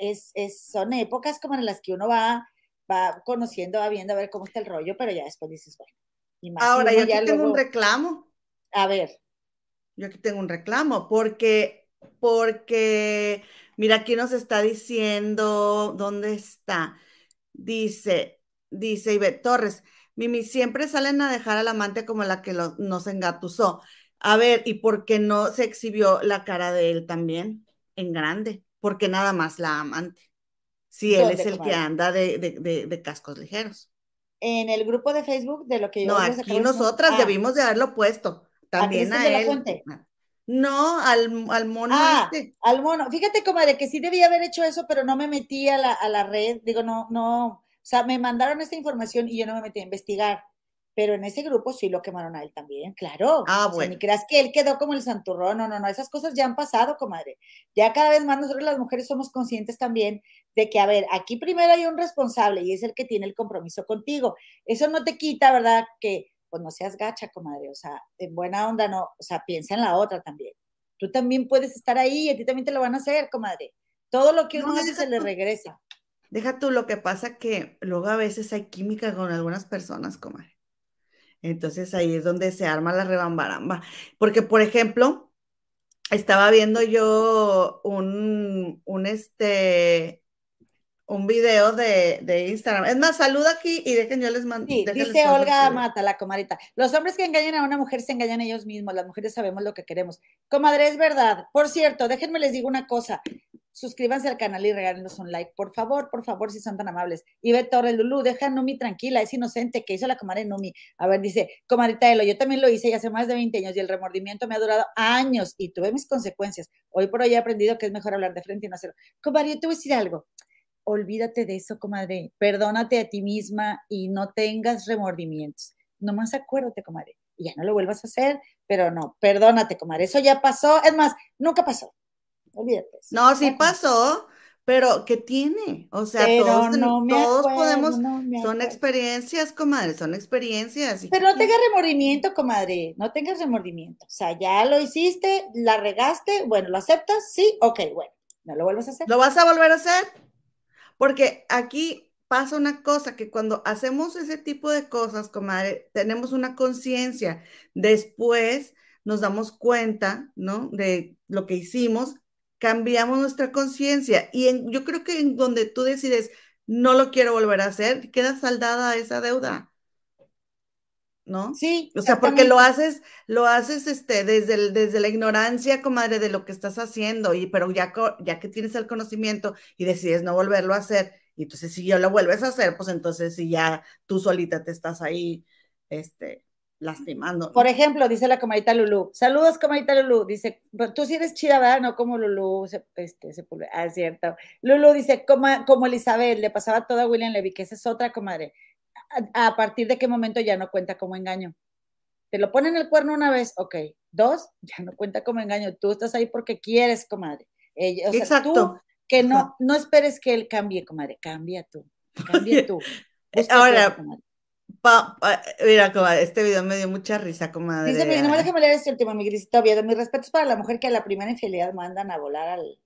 es, es, son épocas como en las que uno va, va conociendo, va viendo a ver cómo está el rollo, pero ya después dices, bueno. Ahora, yo aquí tengo un reclamo. A ver. Yo aquí tengo un reclamo, porque, porque, mira, aquí nos está diciendo, ¿dónde está? Dice, dice Ivette Torres, Mimi, siempre salen a dejar al amante como la que nos engatusó. A ver, ¿y por qué no se exhibió la cara de él también en grande? Porque nada más la amante. Si él es el que anda de, cascos ligeros. En el grupo de Facebook de lo que yo... No, aquí nosotras ah. debimos de haberlo puesto. También a, él. No, al, al mono ah, este. Al mono. Fíjate, comadre, que sí debía haber hecho eso, pero no me metí a la, a la red. Digo, no, no. O sea, me mandaron esta información y yo no me metí a investigar. Pero en ese grupo sí lo quemaron a él también, claro. Ah, bueno. ni creas que él quedó como el santurrón. No, no, no. Esas cosas ya han pasado, comadre. Ya cada vez más nosotros las mujeres somos conscientes también de que, a ver, aquí primero hay un responsable y es el que tiene el compromiso contigo. Eso no te quita, ¿verdad? Que pues no seas gacha, comadre, o sea, en buena onda no, o sea, piensa en la otra también. Tú también puedes estar ahí y a ti también te lo van a hacer, comadre. Todo lo que uno hace se le regresa. Deja tú lo que pasa que luego a veces hay química con algunas personas, comadre. Entonces ahí es donde se arma la rebambaramba. Porque, por ejemplo, estaba viendo yo un, un este, un video de, de, Instagram. Es más, saluda aquí y dejen yo les mando. Sí, dice Olga Mata, la comadrita. Los hombres que engañan a una mujer se engañan ellos mismos. Las mujeres sabemos lo que queremos. Comadre, es verdad. Por cierto, déjenme les digo una cosa. Suscríbanse al canal y regálenos un like, por favor, por favor, si son tan amables. Y ve Torres Lulú, deja a Numi tranquila, es inocente, que hizo la comadre Numi. A ver, dice, comadrita Elo, yo también lo hice y hace más de 20 años y el remordimiento me ha durado años y tuve mis consecuencias. Hoy por hoy he aprendido que es mejor hablar de frente y no hacerlo. Comadre, yo te voy a decir algo olvídate de eso, comadre. Perdónate a ti misma y no tengas remordimientos. Nomás acuérdate, comadre. Y ya no lo vuelvas a hacer, pero no, perdónate, comadre. Eso ya pasó. Es más, nunca pasó. Olvídate. No, sí pasó, pero ¿qué tiene? O sea, todos, todos podemos, son experiencias, comadre, son experiencias. Pero no tengas remordimiento, comadre, no tengas remordimiento. O sea, ya lo hiciste, la regaste, bueno, ¿lo aceptas? Sí, ok, bueno, no lo vuelvas a hacer. ¿Lo vas a volver a hacer? Porque aquí pasa una cosa, que cuando hacemos ese tipo de cosas, comadre, tenemos una conciencia. Después nos damos cuenta, ¿no? De lo que hicimos, cambiamos nuestra conciencia. Y yo creo que en donde tú decides, no lo quiero volver a hacer, queda saldada esa deuda. ¿No? Sí. O sea, porque lo haces, lo haces este, desde, desde la ignorancia, comadre, de lo que estás haciendo, y pero ya, ya que tienes el conocimiento y decides no volverlo a hacer, y entonces si yo lo vuelves a hacer, pues entonces si ya tú solita te estás ahí, este, lastimando. Por ejemplo, dice la comadita Lulu, saludos comadita Lulu, dice, tú sí eres chida, ¿verdad? No como Lulu, se, este, se ah, es cierto. Lulu dice, como, como Elizabeth, le pasaba todo a William Levy, que esa es otra comadre a, partir de qué momento ya no cuenta como engaño. Te lo ponen el cuerno una vez, ok. Dos, ya no cuenta como engaño. Tú estás ahí porque quieres, comadre. Exacto. Tú, que no, no esperes que él cambie, comadre. Cambia tú. Cambia tú. Ahora, mira, comadre, este video me dio mucha risa, comadre. Dice, no me déjame leer este último, mi grisito De Mis respetos para la mujer que a la primera infidelidad mandan a volar al.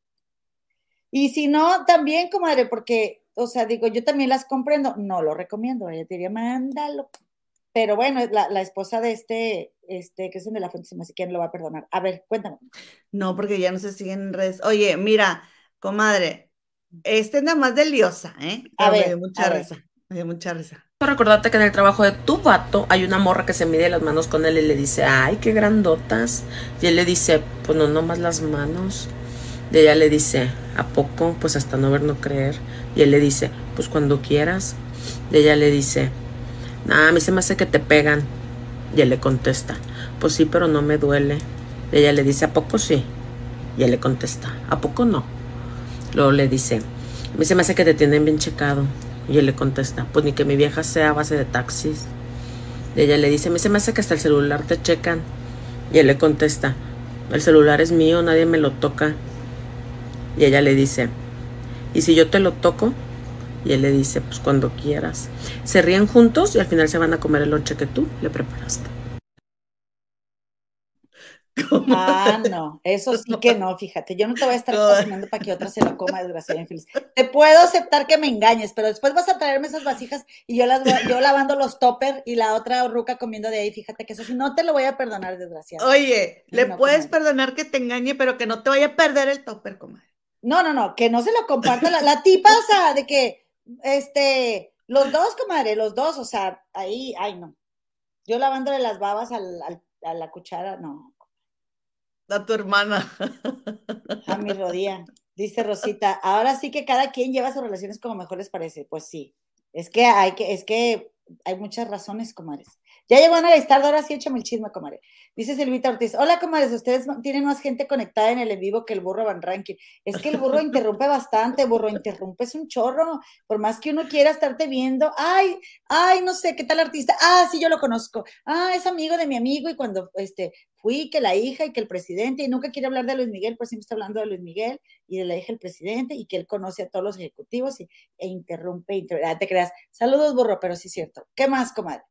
Y si no, también, comadre, porque o sea, digo, yo también las comprendo, no lo recomiendo, ella diría, mándalo. Pero bueno, la, la esposa de este, este, que es de la fuente, así que lo va a perdonar. A ver, cuéntame. No, porque ya no se siguen en redes. Oye, mira, comadre, este es nada más de liosa, ¿eh? a ver, me dio mucha risa, me dio mucha risa. Recordate que en el trabajo de tu vato hay una morra que se mide las manos con él y le dice, ay, qué grandotas. Y él le dice, pues no, nomás las manos. Y ella le dice, ¿a poco? Pues hasta no ver, no creer. Y él le dice, pues cuando quieras. Y ella le dice, Ah, a mí se me hace que te pegan. Y él le contesta, pues sí, pero no me duele. Y ella le dice, ¿a poco sí? Y él le contesta, ¿a poco no? Luego le dice, a mí se me hace que te tienen bien checado. Y él le contesta, pues ni que mi vieja sea a base de taxis. Y ella le dice, a mí se me hace que hasta el celular te checan. Y él le contesta, el celular es mío, nadie me lo toca. Y ella le dice, ¿y si yo te lo toco? Y él le dice, pues cuando quieras. Se ríen juntos y al final se van a comer el lonche que tú le preparaste. Ah, no, eso sí que no, fíjate, yo no te voy a estar cocinando para que otra se lo coma, desgraciada infeliz. Te puedo aceptar que me engañes, pero después vas a traerme esas vasijas y yo las yo lavando los topper y la otra ruca comiendo de ahí, fíjate que eso sí, no te lo voy a perdonar, desgraciada. Oye, le puedes perdonar que te engañe, pero que no te vaya a perder el topper, comadre. No, no, no, que no se lo comparta la, la tipa, o sea, de que, este, los dos, comadre, los dos, o sea, ahí, ay, no. Yo lavándole las babas al, a la cuchara, no. A tu hermana. A mi rodilla. Dice Rosita, ahora sí que cada quien lleva sus relaciones como mejor les parece. Pues sí, es que hay que, es que hay muchas razones, comadres. Ya llegó Ana Listardo, ahora sí échame el chisme, comadre. Dice Silvita Ortiz, hola, comadres, ustedes tienen más gente conectada en el en vivo que el burro Van Ranking. Es que el burro interrumpe bastante, burro, interrumpes un chorro. Por más que uno quiera estarte viendo, ay, ay, no sé, ¿qué tal artista? Ah, sí, yo lo conozco. Ah, es amigo de mi amigo y cuando este, fui, que la hija y que el presidente, y nunca quiere hablar de Luis Miguel, pues siempre está hablando de Luis Miguel y de la hija del presidente, y que él conoce a todos los ejecutivos y, e interrumpe, interrumpe. Ah, te creas. Saludos, burro, pero sí es cierto. ¿Qué más, comadre?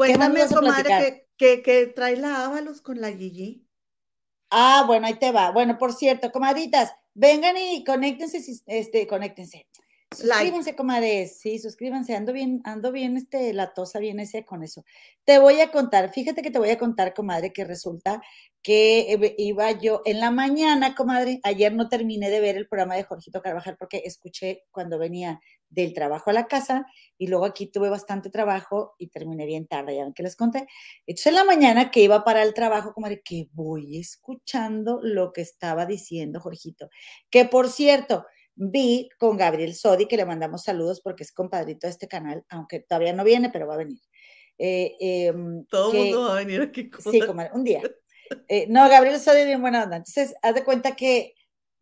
Cuéntame, comadre, que, que, trae la Ábalos con la Gigi. Ah, bueno, ahí te va. Bueno, por cierto, comadritas, vengan y conéctense, este, conéctense. Suscríbanse, comadres, sí, suscríbanse, ando bien, ando bien, este, la tosa viene ese con eso. Te voy a contar, fíjate que te voy a contar, comadre, que resulta que iba yo en la mañana, comadre, ayer no terminé de ver el programa de Jorgito Carvajal porque escuché cuando venía del trabajo a la casa y luego aquí tuve bastante trabajo y terminé bien tarde, ya ven que les conté. Entonces en la mañana que iba para el trabajo, comadre, que voy escuchando lo que estaba diciendo Jorgito, que por cierto, vi con Gabriel Sodi, que le mandamos saludos porque es compadrito de este canal, aunque todavía no viene, pero va a venir. Eh, em, Todo el mundo va a venir aquí. Sí, comadre, un día. Eh, no, Gabriel Sodi bien buena onda. Entonces, haz de cuenta que,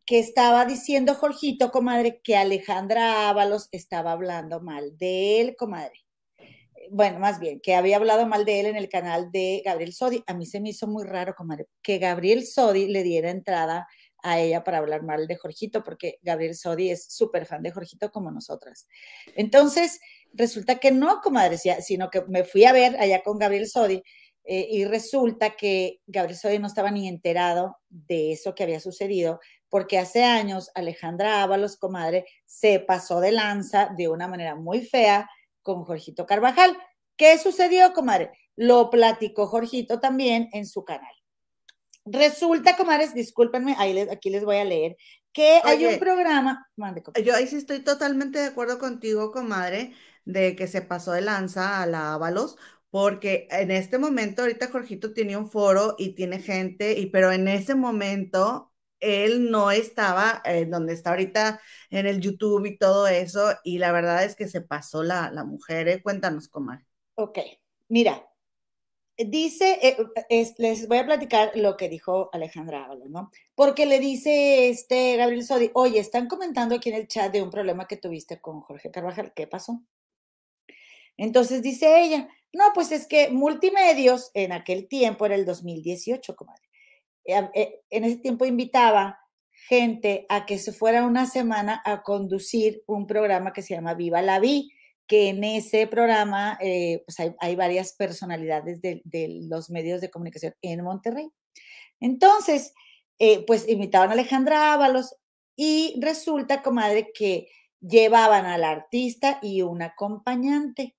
que estaba diciendo Jorgito, comadre, que Alejandra Ábalos estaba hablando mal de él, comadre. Bueno, más bien, que había hablado mal de él en el canal de Gabriel Sodi. A mí se me hizo muy raro, comadre, que Gabriel Sodi le diera entrada a ella para hablar mal de Jorgito, porque Gabriel Sodi es súper fan de Jorgito como nosotras. Entonces, resulta que no, comadre, sino que me fui a ver allá con Gabriel Sodi eh, y resulta que Gabriel Sodi no estaba ni enterado de eso que había sucedido, porque hace años Alejandra Ábalos, comadre, se pasó de lanza de una manera muy fea con Jorgito Carvajal. ¿Qué sucedió, comadre? Lo platicó Jorgito también en su canal. Resulta, comadres, discúlpenme, ahí les, aquí les voy a leer, que hay un programa. yo ahí sí estoy totalmente de acuerdo contigo, comadre, de que se pasó de lanza a la Ábalos, porque en este momento, ahorita Jorgito tiene un foro y tiene gente, y pero en ese momento él no estaba donde está ahorita en el YouTube y todo eso, y la verdad es que se pasó la, la mujer. ¿eh? Cuéntanos, comadre. Ok, mira, dice, eh, les voy a platicar lo que dijo Alejandra Ábalos, ¿no? Porque le dice este Gabriel Sodi, oye, están comentando aquí en el chat de un problema que tuviste con Jorge Carvajal, ¿qué pasó? Entonces dice ella, no, pues es que multimedios en aquel tiempo, era el 2018, comadre, eh, eh, en ese tiempo invitaba gente a que se fuera una semana a conducir un programa que se llama Viva la Vi, que en ese programa eh, pues hay, varias personalidades de, los medios de comunicación en Monterrey. Entonces, eh, pues invitaban a Alejandra Ábalos y resulta, comadre, que llevaban al artista y un acompañante.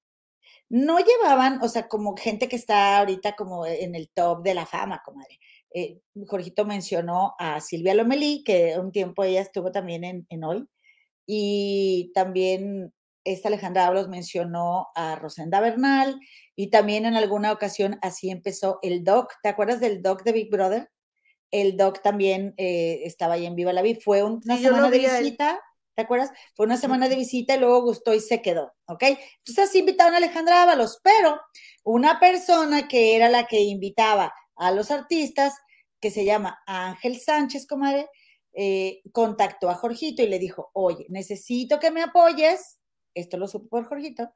No llevaban, o sea, como gente que está ahorita como en el top de la fama, comadre. Eh, Jorgito mencionó a Silvia Lomelí, que un tiempo ella estuvo también en, en Hoy, y también esta Alejandra Ábalos mencionó a Rosenda Bernal y también en alguna ocasión así empezó el doc. ¿Te acuerdas del doc de Big Brother? El doc también eh, estaba ahí en Viva la Vida. Fue una semana de visita. ¿Te acuerdas? Fue una semana de visita y luego gustó y se quedó, ¿ok? Entonces así invitaron a Alejandra Ábalos, pero una persona que era la que invitaba a los artistas, que se llama Ángel Sánchez, comadre, eh, contactó a Jorgito y le dijo, oye, necesito que me apoyes, esto lo supo por Jorgito,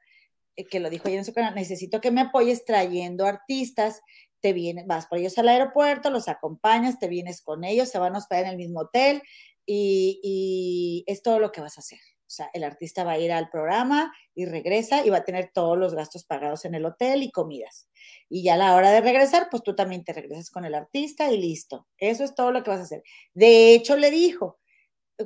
eh, que lo dijo ahí en su canal, necesito que me apoyes trayendo artistas, te vienes, vas por ellos al aeropuerto, los acompañas, te vienes con ellos, se van a hospedar en el mismo hotel y, y es todo lo que vas a hacer. O sea, el artista va a ir al programa y regresa y va a tener todos los gastos pagados en el hotel y comidas. Y ya a la hora de regresar, pues tú también te regresas con el artista y listo. Eso es todo lo que vas a hacer. De hecho, le dijo,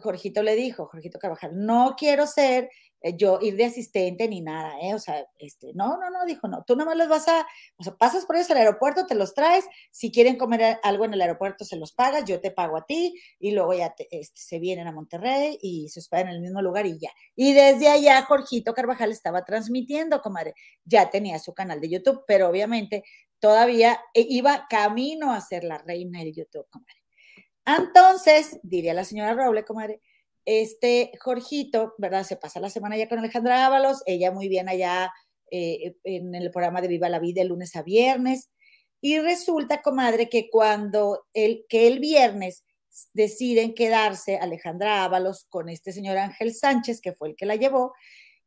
Jorgito le dijo, Jorgito Carvajal, no quiero ser yo ir de asistente ni nada, ¿eh? O sea, este, no, no, no, dijo, no, tú nada más los vas a, o sea, pasas por ellos al aeropuerto, te los traes, si quieren comer algo en el aeropuerto se los pagas, yo te pago a ti y luego ya este, se vienen a Monterrey y se hospedan en el mismo lugar y ya. Y desde allá Jorgito Carvajal estaba transmitiendo, comadre, ya tenía su canal de YouTube, pero obviamente todavía eh, iba camino a ser la reina de YouTube, comadre. Entonces, diría la señora Roble, comadre, este Jorgito, ¿verdad? Se pasa la semana ya con Alejandra Ábalos, ella muy bien allá eh, en el programa de Viva la Vida de lunes a viernes. Y resulta, comadre, que cuando el, que el viernes deciden quedarse Alejandra Ábalos con este señor Ángel Sánchez, que fue el que la llevó,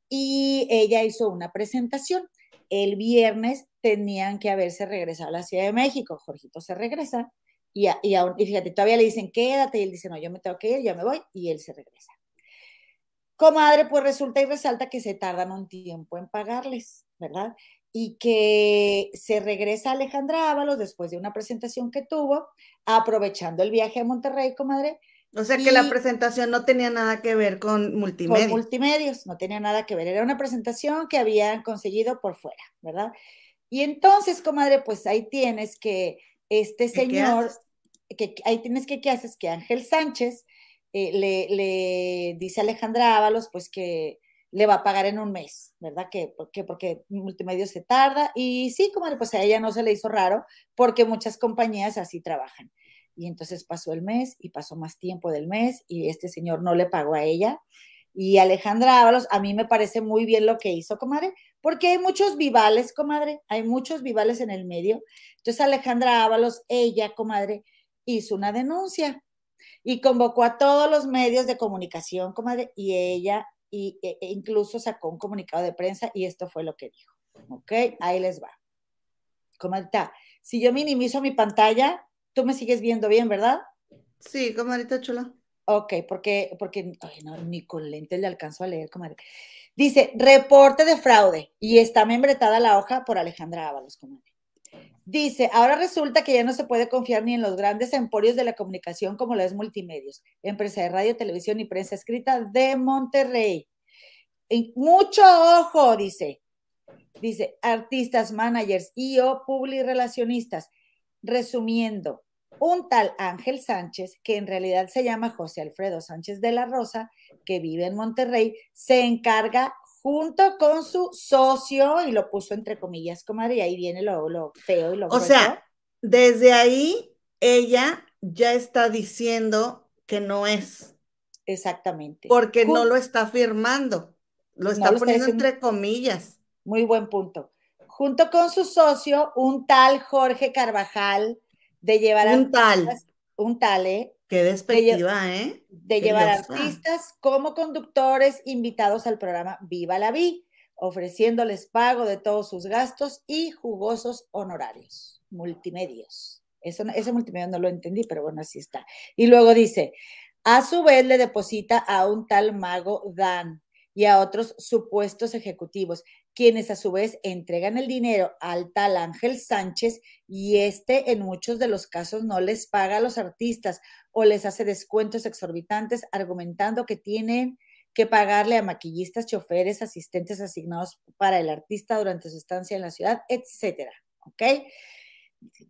y ella hizo una presentación. El viernes tenían que haberse regresado a la Ciudad de México. Jorgito se regresa y, y, fíjate, todavía le dicen, quédate, y él dice, no, yo me tengo que ir, yo me voy, y él se regresa. Comadre, pues resulta y resalta que se tardan un tiempo en pagarles, ¿verdad? Y que se regresa Alejandra Ábalos después de una presentación que tuvo, aprovechando el viaje a Monterrey, comadre. O sea que la presentación no tenía nada que ver con multimedia. Con multimedios, no tenía nada que ver. Era una presentación que habían conseguido por fuera, ¿verdad? Y entonces, comadre, pues ahí tienes que este señor, que ahí tienes que, ¿qué haces? Que Ángel Sánchez eh, le, dice a Alejandra Ábalos, pues que le va a pagar en un mes, ¿verdad? Que porque, porque multimedia se tarda. Y sí, como pues a ella no se le hizo raro, porque muchas compañías así trabajan. Y entonces pasó el mes y pasó más tiempo del mes y este señor no le pagó a ella. Y Alejandra Ábalos, a mí me parece muy bien lo que hizo, comadre, porque hay muchos vivales, comadre, hay muchos vivales en el medio. Entonces Alejandra Ábalos, ella, comadre, hizo una denuncia y convocó a todos los medios de comunicación, comadre, y ella e, e incluso sacó un comunicado de prensa y esto fue lo que dijo. ¿Ok? Ahí les va. Comadre, si yo minimizo mi pantalla, tú me sigues viendo bien, ¿verdad? Sí, comadrita chula. Ok, porque, porque no, ni con lentes le alcanzo a leer, comadre. Dice, reporte de fraude y está membretada la hoja por Alejandra Ábalos, comadre. Dice, ahora resulta que ya no se puede confiar ni en los grandes emporios de la comunicación como lo es Multimedios, empresa de radio, televisión y prensa escrita de Monterrey. Mucho ojo, dice. Dice, artistas, managers y o publirelacionistas. Resumiendo, un tal Ángel Sánchez, que en realidad se llama José Alfredo Sánchez de la Rosa, que vive en Monterrey, se encarga junto con su socio, y lo puso entre comillas, comadre, y ahí viene lo, feo y lo O sea, desde ahí ella ya está diciendo que no es. Exactamente. Porque no lo está firmando, lo está poniendo entre comillas. Muy buen punto. Junto con su socio, un tal Jorge Carvajal, de llevar un tal. Un tal, ¿eh? Qué despectiva, ¿eh? De llevar artistas como conductores invitados al programa Viva la Vi, ofreciéndoles pago de todos sus gastos y jugosos honorarios, multimedios. Eso, ese multimedia no lo entendí, pero bueno, así está. Y luego dice, a su vez le deposita a un tal mago Dan y a otros supuestos ejecutivos, quienes a su vez entregan el dinero al tal Ángel Sánchez y este en muchos de los casos no les paga a los artistas o les hace descuentos exorbitantes argumentando que tienen que pagarle a maquillistas, choferes, asistentes asignados para el artista durante su estancia en la ciudad, etcétera. ¿Ok?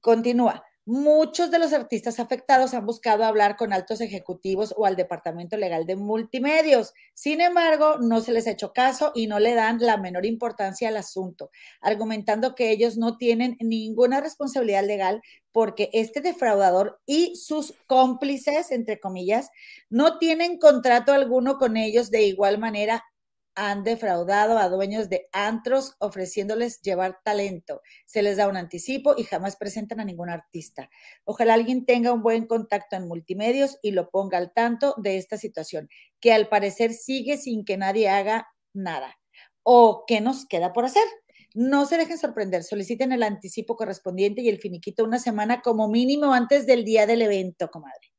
Continúa. Muchos de los artistas afectados han buscado hablar con altos ejecutivos o al Departamento Legal de Multimedios. Sin embargo, no se les ha hecho caso y no le dan la menor importancia al asunto, argumentando que ellos no tienen ninguna responsabilidad legal porque este defraudador y sus cómplices, entre comillas, no tienen contrato alguno con ellos de igual manera han defraudado a dueños de antros ofreciéndoles llevar talento. Se les da un anticipo y jamás presentan a ningún artista. Ojalá alguien tenga un buen contacto en multimedios y lo ponga al tanto de esta situación, que al parecer sigue sin que nadie haga nada. ¿O qué nos queda por hacer? No se dejen sorprender, soliciten el anticipo correspondiente y el finiquito una semana como mínimo antes del día del evento, comadre.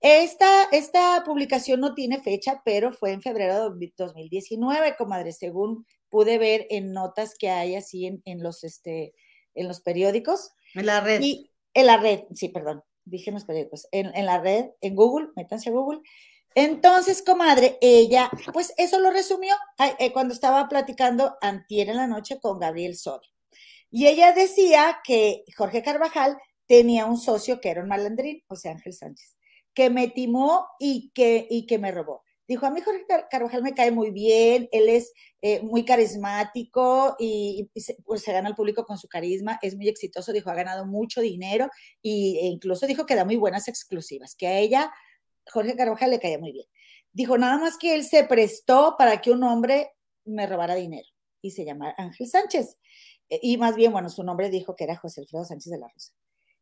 Esta, esta publicación no tiene fecha, pero fue en febrero de 2019, comadre, según pude ver en notas que hay así en, en los, este, en los periódicos. En la red. Y en la red, sí, perdón, dije en los periódicos, en, en la red, en Google, métanse a Google. Entonces, comadre, ella, pues eso lo resumió eh, cuando estaba platicando antier en la noche con Gabriel Sodi. Y ella decía que Jorge Carvajal tenía un socio que era un malandrín, José Ángel Sánchez que me timó y que, y que me robó. Dijo, a mí Jorge Carvajal me cae muy bien, él es eh, muy carismático y, se, pues se gana al público con su carisma, es muy exitoso, dijo, ha ganado mucho dinero y, e incluso dijo que da muy buenas exclusivas, que a ella, Jorge Carvajal, le caía muy bien. Dijo, nada más que él se prestó para que un hombre me robara dinero y se llama Ángel Sánchez. E, y más bien, bueno, su nombre dijo que era José Alfredo Sánchez de la Rosa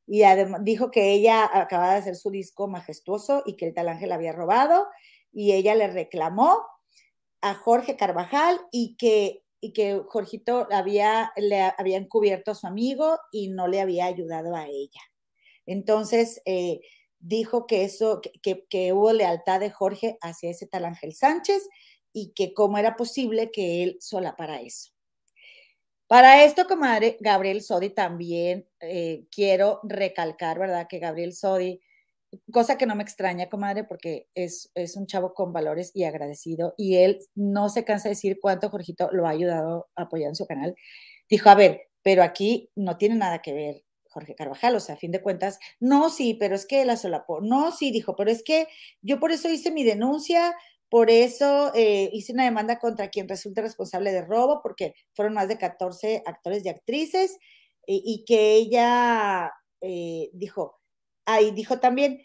y dijo que ella acababa de hacer su disco majestuoso y que el tal Ángel había robado y ella le reclamó a Jorge Carvajal y que, y que Jorgito había, le había encubierto a su amigo y no le había ayudado a ella. Entonces, eh, dijo que eso, que, que, hubo lealtad de Jorge hacia ese tal Ángel Sánchez y que cómo era posible que él sola para eso. Para esto, comadre, Gabriel Sodi también eh, quiero recalcar, ¿verdad? Que Gabriel Sodi, cosa que no me extraña, comadre, porque es, es un chavo con valores y agradecido, y él no se cansa de decir cuánto Jorgito lo ha ayudado a apoyar en su canal. Dijo, a ver, pero aquí no tiene nada que ver Jorge Carvajal, o sea, a fin de cuentas, no, sí, pero es que la solapó, no, sí, dijo, pero es que yo por eso hice mi denuncia, por eso eh, hice una demanda contra quien resulte responsable de robo, porque fueron más de 14 actores y actrices, y, que ella eh, dijo, ahí dijo también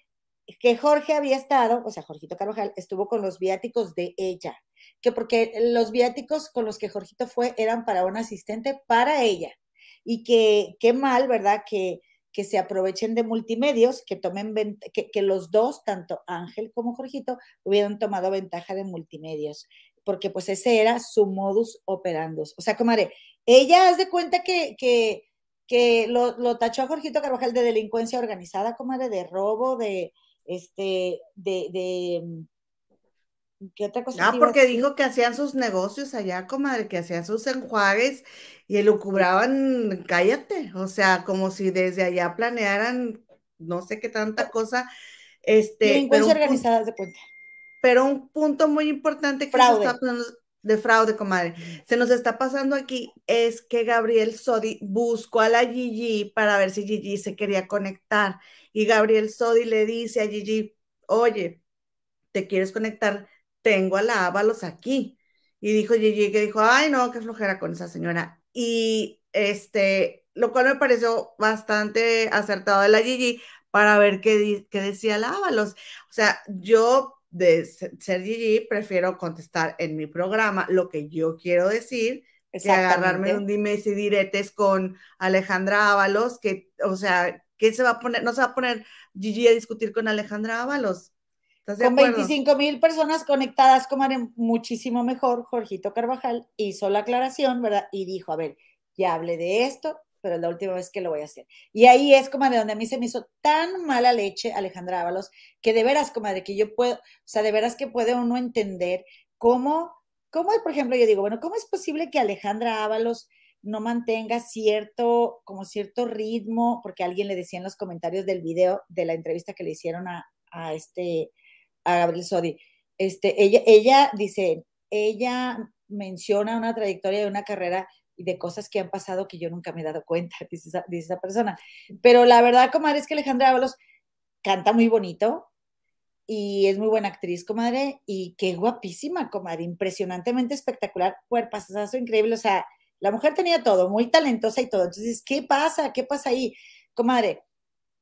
que Jorge había estado, o sea, Jorgito Carvajal, estuvo con los viáticos de ella, que porque los viáticos con los que Jorgito fue eran para un asistente para ella, y que qué mal, ¿verdad? Que que se aprovechen de multimedios, que tomen que, que los dos, tanto Ángel como Jorgito, hubieran tomado ventaja de multimedios, porque pues ese era su modus operandus. O sea, comadre, ella hace de cuenta que, que, que lo, lo, tachó a Jorgito Carvajal de delincuencia organizada, comadre, de robo, de este, de, de ¿Qué otra cosa? Ah, porque dijo que hacían sus negocios allá, comadre, que hacían sus enjuagues y lo cubraban, cállate, o sea, como si desde allá planearan no sé qué tanta cosa. Este, organizadas de cuenta. Pero un punto muy importante que fraude. está de fraude, comadre, se nos está pasando aquí es que Gabriel Sodi buscó a la Gigi para ver si Gigi se quería conectar. Y Gabriel Sodi le dice a Gigi, oye, ¿te quieres conectar? Tengo a la Ábalos aquí. Y dijo Gigi que dijo, ay, no, qué flojera con esa señora. Y este, lo cual me pareció bastante acertado de la Gigi para ver qué, qué decía la Ábalos. O sea, yo de ser Gigi prefiero contestar en mi programa lo que yo quiero decir que agarrarme un dime y diretes con Alejandra Ábalos, que, o sea, ¿qué se va a poner? No se va a poner Gigi a discutir con Alejandra Ábalos. Con 25 mil personas conectadas, como muchísimo mejor, Jorgito Carvajal hizo la aclaración, ¿verdad? Y dijo, a ver, ya hablé de esto, pero es la última vez que lo voy a hacer. Y ahí es como de donde a mí se me hizo tan mala leche Alejandra Ábalos, que de veras, comadre, que yo puedo, o sea, de veras que puede uno entender cómo, cómo, por ejemplo, yo digo, bueno, ¿cómo es posible que Alejandra Ábalos no mantenga cierto, como cierto ritmo, porque alguien le decía en los comentarios del video de la entrevista que le hicieron a, a este, a Gabriel Sodi. Este, ella, ella dice, ella menciona una trayectoria de una carrera y de cosas que han pasado que yo nunca me he dado cuenta, dice esa, persona. Pero la verdad, comadre, es que Alejandra Ábalos canta muy bonito y es muy buena actriz, comadre, y qué guapísima, comadre, impresionantemente espectacular, cuerpazazo increíble, o sea, la mujer tenía todo, muy talentosa y todo. Entonces, ¿qué pasa? ¿Qué pasa ahí? Comadre,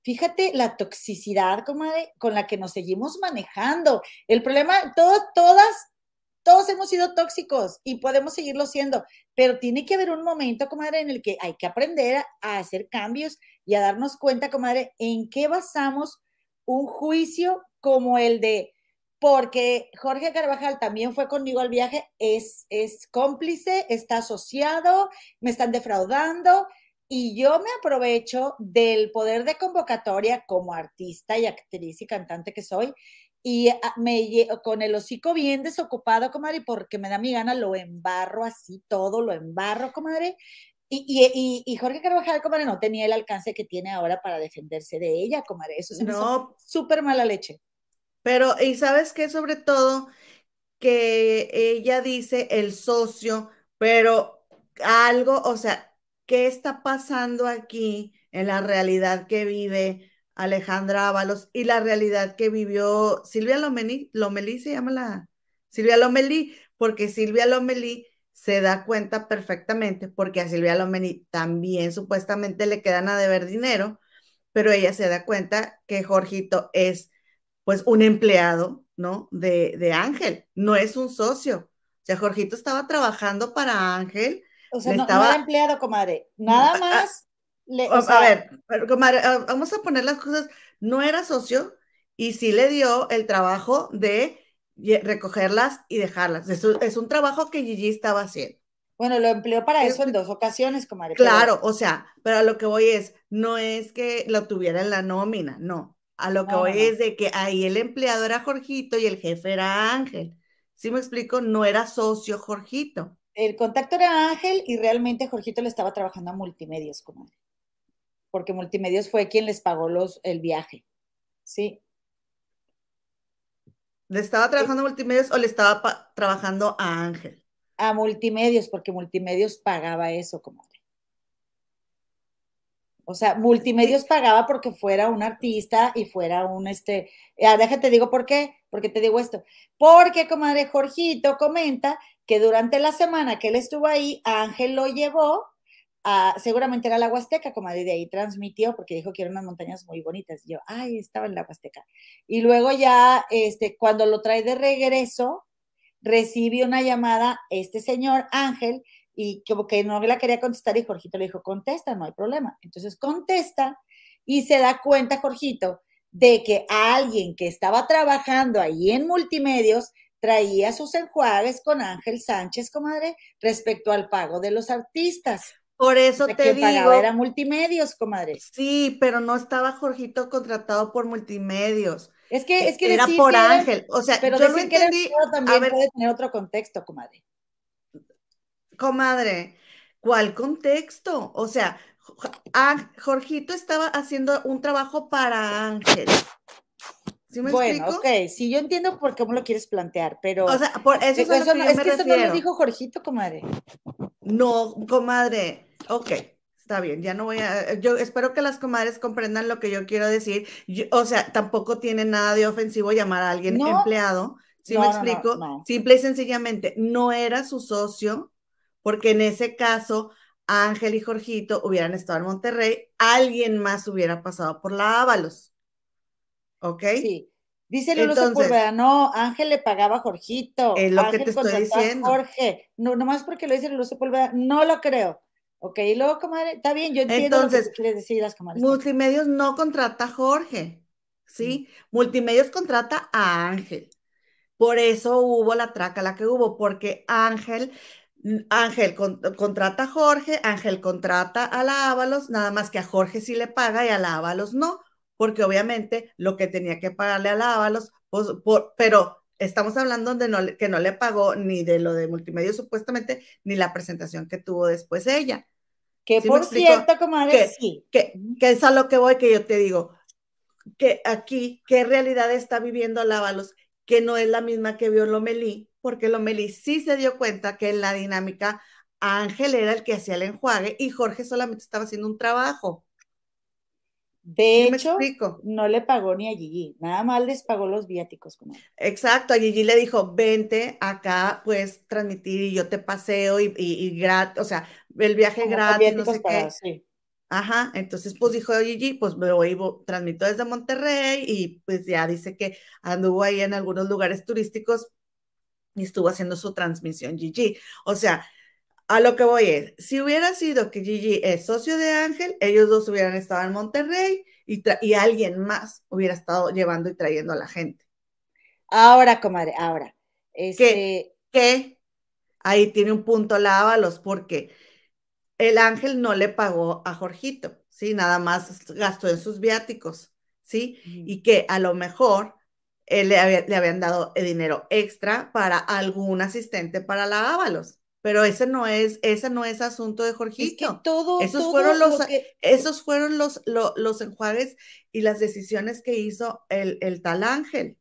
fíjate la toxicidad, comadre, con la que nos seguimos manejando. El problema, todos, todas, todos hemos sido tóxicos y podemos seguirlo siendo, pero tiene que haber un momento, comadre, en el que hay que aprender a hacer cambios y a darnos cuenta, comadre, en qué basamos un juicio como el de porque Jorge Carvajal también fue conmigo al viaje, es, es cómplice, está asociado, me están defraudando y yo me aprovecho del poder de convocatoria como artista y actriz y cantante que soy y ah, me con el hocico bien desocupado, comadre, porque me da mi gana, lo embarro así todo, lo embarro, comadre. Y, y, y, Jorge Carvajal, comadre, no tenía el alcance que tiene ahora para defenderse de ella, comadre. Eso es no. súper mala leche. Pero, y sabes qué, sobre todo, que ella dice el socio, pero algo, o sea, ¿qué está pasando aquí en la realidad que vive Alejandra Ábalos y la realidad que vivió Silvia Lomelí? Lomelí se llama la Silvia Lomelí, porque Silvia Lomelí se da cuenta perfectamente, porque a Silvia Lomelí también supuestamente le quedan a deber dinero, pero ella se da cuenta que Jorgito es pues un empleado, ¿no? De, de Ángel, no es un socio. O sea, Jorgito estaba trabajando para Ángel. O sea, no, estaba... no, era empleado, comadre. Nada mm, más. Le, o, a ver, comadre, ah, vamos a poner las cosas. No era socio y sí le dio el trabajo de recogerlas y dejarlas. Eso es un trabajo que Gigi estaba haciendo. Bueno, lo empleó para eso en dos ocasiones, comadre. Claro, o sea, pero a lo que voy es, no es que lo tuviera en la nómina, no. A lo que voy es de que ahí el empleado era Jorgito y el jefe era Ángel. ¿Sí me explico? No era socio Jorgito. El contacto era Ángel y realmente Jorgito le estaba trabajando a Multimedios, comadre. Porque Multimedios fue quien les pagó los, el viaje. ¿Sí? ¿Le estaba trabajando a Multimedios o le estaba trabajando a Ángel? A Multimedios, porque Multimedios pagaba eso, comadre. O sea, Multimedios pagaba porque fuera un artista y fuera un, este, ah, déjate digo por qué, porque te digo esto, porque comadre Jorgito comenta que durante la semana que él estuvo ahí, Ángel lo llevó, a, seguramente era la Huasteca, comadre, de ahí transmitió, porque dijo que eran unas montañas muy bonitas, y yo, ay, estaba en la Huasteca. Y luego ya, este, cuando lo trae de regreso, recibe una llamada este señor Ángel, y como que no la quería contestar y Jorgito le dijo, contesta, no hay problema. Entonces contesta y se da cuenta Jorgito de que alguien que estaba trabajando ahí en multimedios traía sus enjuagues con Ángel Sánchez, comadre, respecto al pago de los artistas. Por eso te digo. era multimedios, comadre. Sí, pero no estaba Jorgito contratado por multimedios. Es que, es que era por Ángel. O sea, pero yo lo entendí. también puede tener otro contexto, comadre comadre, ¿cuál contexto? O sea, Jorgito estaba haciendo un trabajo para Ángel. ¿Sí me bueno, ok, sí, yo entiendo por cómo lo quieres plantear, pero. O sea, por eso, es, eso, es que eso no lo dijo Jorgito, comadre. No, comadre. Ok, está bien, ya no voy a. Yo espero que las comadres comprendan lo que yo quiero decir. o sea, tampoco tiene nada de ofensivo llamar a alguien empleado. ¿Sí me explico? Simple y sencillamente, no era su socio, porque en ese caso Ángel y Jorgito hubieran estado en Monterrey, alguien más hubiera pasado por la Ábalos. ¿Ok? Sí. Dice Lulu Sepúlveda, no, Ángel le pagaba a Jorgito. Es lo que te estoy diciendo. Jorge, no, nomás porque lo dice Lulu Sepúlveda, no lo creo. Ok, y luego, comadre, está bien, yo entiendo Entonces, lo que quieres decir, las comadres. Multimedios no contrata a Jorge, ¿sí? Multimedios contrata a Ángel. Por eso hubo la traca la que hubo, porque Ángel Ángel contrata a Jorge, Ángel contrata a la Ábalos, nada más que a Jorge sí le paga y a la Ábalos no, porque obviamente lo que tenía que pagarle a la Ábalos, pues, pero estamos hablando de que no le pagó ni de lo de multimedia supuestamente, ni la presentación que tuvo después ella. Que por cierto, comadre, que, sí. Que, que, es a lo que voy, que yo te digo, que aquí, ¿qué realidad está viviendo la Ábalos? Que no es la misma que vio Lomelí, porque Lomelí sí se dio cuenta que en la dinámica Ángel era el que hacía el enjuague y Jorge solamente estaba haciendo un trabajo. De hecho, no le pagó ni a Gigi, nada más les pagó los viáticos. Como... Exacto, a Gigi le dijo, vente acá, puedes transmitir y yo te paseo y, y, gratis, o sea, el viaje gratis, no sé qué. Ajá, entonces pues dijo Gigi, pues me voy, transmito desde Monterrey y pues ya dice que anduvo ahí en algunos lugares turísticos y estuvo haciendo su transmisión Gigi. O sea, a lo que voy es, si hubiera sido que Gigi es socio de Ángel, ellos dos hubieran estado en Monterrey y, y alguien más hubiera estado llevando y trayendo a la gente. Ahora, comadre, ahora. Este... Que, ahí tiene un punto la Ábalos, porque el ángel no le pagó a Jorgito, ¿sí? Nada más gastó en sus viáticos, ¿sí? Y que a lo mejor le, le, habían dado dinero extra para algún asistente para la Ábalos. Pero ese no es, ese no es asunto de Jorgito. Es que todo, esos fueron los, esos fueron los, los, enjuagues y las decisiones que hizo el, el tal ángel.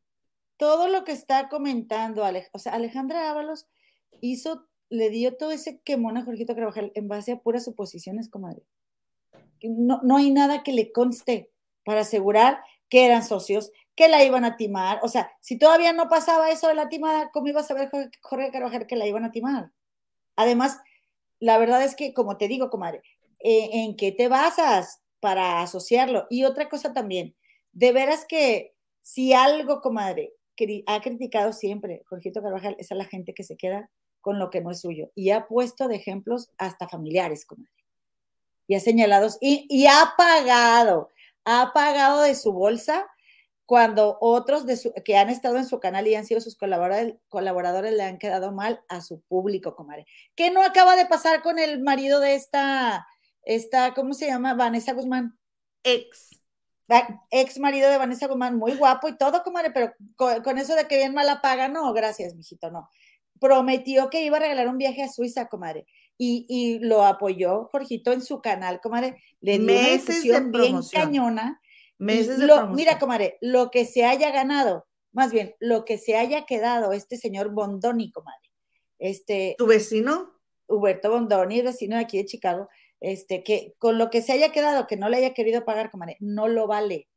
Todo lo que está comentando, o sea, Alejandra Ábalos hizo le dio todo ese quemón a Jorgito Carvajal en base a puras suposiciones, comadre. No, no hay nada que le conste para asegurar que eran socios, que la iban a timar. O sea, si todavía no pasaba eso de la timada, ¿cómo iba a saber Jorge Carvajal que la iban a timar? Además, la verdad es que, como te digo, comadre, eh, ¿en qué te basas para asociarlo? Y otra cosa también, de veras que si algo, comadre, ha criticado siempre Jorgito Carvajal es a la gente que se queda con lo que no es suyo. Y ha puesto de ejemplos hasta familiares, comadre. Y ha señalado, y, y ha pagado, ha pagado de su bolsa cuando otros de su, que han estado en su canal y han sido sus colaboradores, colaboradores le han quedado mal a su público, comadre. ¿Qué no acaba de pasar con el marido de esta, esta, ¿cómo se llama? Vanessa Guzmán. Ex. Ex marido de Vanessa Guzmán, muy guapo y todo, comadre, pero con, con eso de que bien mala paga, no, gracias, mijito, no prometió que iba a regalar un viaje a Suiza, comadre. Y, y lo apoyó Jorgito en su canal, comadre. Le dio Meses una de bien cañona. Meses de lo, Mira, comadre, lo que se haya ganado, más bien, lo que se haya quedado este señor Bondoni, comadre. Este, ¿Tu vecino? Huberto Bondoni, vecino de aquí de Chicago, este, que con lo que se haya quedado, que no le haya querido pagar, comadre, no lo vale.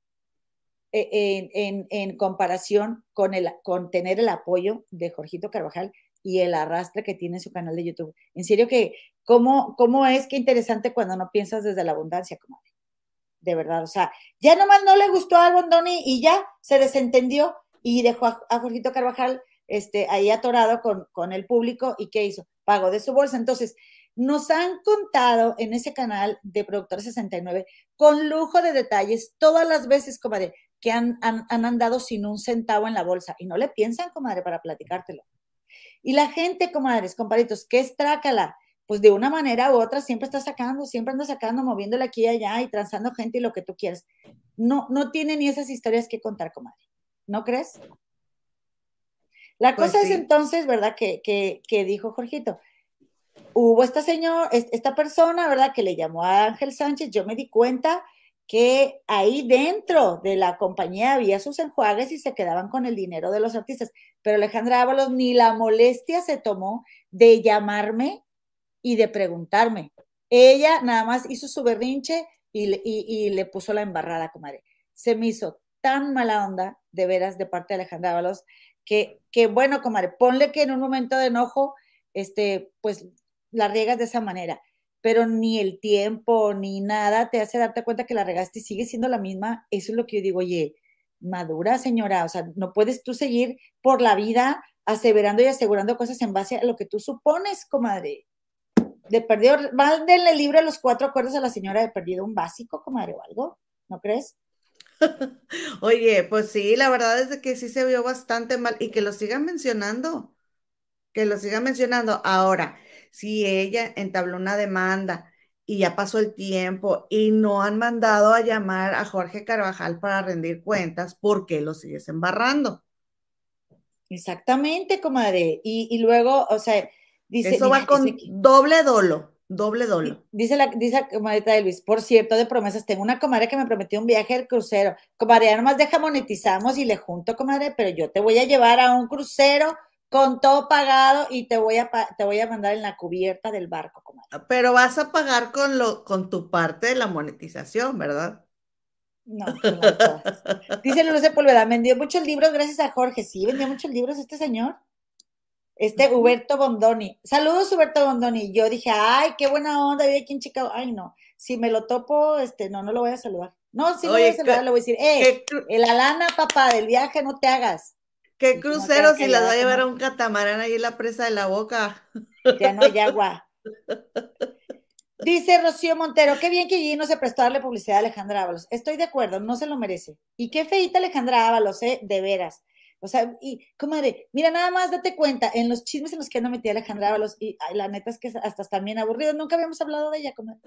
E, en, en, en, comparación con, el, con tener el apoyo de Jorgito Carvajal, y el arrastre que tiene su canal de YouTube. En serio que, ¿cómo, cómo es que interesante cuando no piensas desde la abundancia, comadre? De verdad, o sea, ya nomás no le gustó a Bondoni y ya se desentendió y dejó a, a Jorgito Carvajal este, ahí atorado con, con el público y ¿qué hizo? Pagó de su bolsa. Entonces, nos han contado en ese canal de Productor 69 con lujo de detalles todas las veces, comadre, que han, han, han andado sin un centavo en la bolsa y no le piensan, comadre, para platicártelo. Y la gente, comadres, comparitos, ¿qué es trácala? Pues de una manera u otra siempre está sacando, siempre anda sacando, moviéndole aquí y allá y transando gente y lo que tú quieras. No, no tiene ni esas historias que contar, comadre. ¿No crees? La pues cosa es entonces, ¿verdad? Que, que, que dijo Jorgito, hubo esta señora, esta persona, ¿verdad? Que le llamó a Ángel Sánchez, yo me di cuenta que ahí dentro de la compañía había sus enjuagues y se quedaban con el dinero de los artistas. Pero Alejandra Ábalos ni la molestia se tomó de llamarme y de preguntarme. Ella nada más hizo su berrinche y, le puso la embarrada, comadre. Se me hizo tan mala onda, de veras, de parte de Alejandra Ábalos, que, que bueno, comadre, ponle que en un momento de enojo, este, pues la riegas de esa manera pero ni el tiempo ni nada te hace darte cuenta que la regaste y sigue siendo la misma. Eso es lo que yo digo, oye, madura señora, o sea, no puedes tú seguir por la vida aseverando y asegurando cosas en base a lo que tú supones, comadre. De perdido, mándenle libro de los cuatro acuerdos a la señora de perdido un básico, comadre, o algo, ¿no crees? Oye, pues sí, la verdad es que sí se vio bastante mal y que lo sigan mencionando, que lo sigan mencionando. Ahora, si ella entabló una demanda y ya pasó el tiempo y no han mandado a llamar a Jorge Carvajal para rendir cuentas, ¿por qué lo sigues embarrando? Exactamente, comadre. Y, y luego, o sea, dice... Eso va con doble dolo, doble dolo. Dice la, dice comadre de Luis, por cierto, de promesas, tengo una comadre que me prometió un viaje al crucero. Comadre, ya nomás deja monetizamos y le junto, comadre, pero yo te voy a llevar a un crucero con todo pagado y te voy a, te voy a mandar en la cubierta del barco, comadre. Pero vas a pagar con, lo, con tu parte de la monetización, ¿verdad? No, no Dice Luz Sepúlveda, vendió muchos libros gracias a Jorge. Sí, vendió muchos libros este señor. Este Huberto Bondoni. Saludos, Huberto Bondoni. Yo dije, ay, qué buena onda, vive aquí en Chicago. Ay, no. Si me lo topo, este, no, no lo voy a saludar. No, sí lo voy a saludar, le voy a decir, eh, la lana, papá, del viaje no te hagas. ¿Qué crucero si las va a llevar a un catamarán ahí en la presa de la boca? Ya no hay agua. Dice Rocío Montero, qué bien que Gino se prestó a darle publicidad a Alejandra Ábalos. Estoy de acuerdo, no se lo merece. Y qué feita Alejandra Ábalos, ¿eh? De veras. O sea, y, comadre, mira, nada más date cuenta, en los chismes en los que ando metida Alejandra Ábalos, y la neta es que hasta están bien aburridos, nunca habíamos hablado de ella, comadre.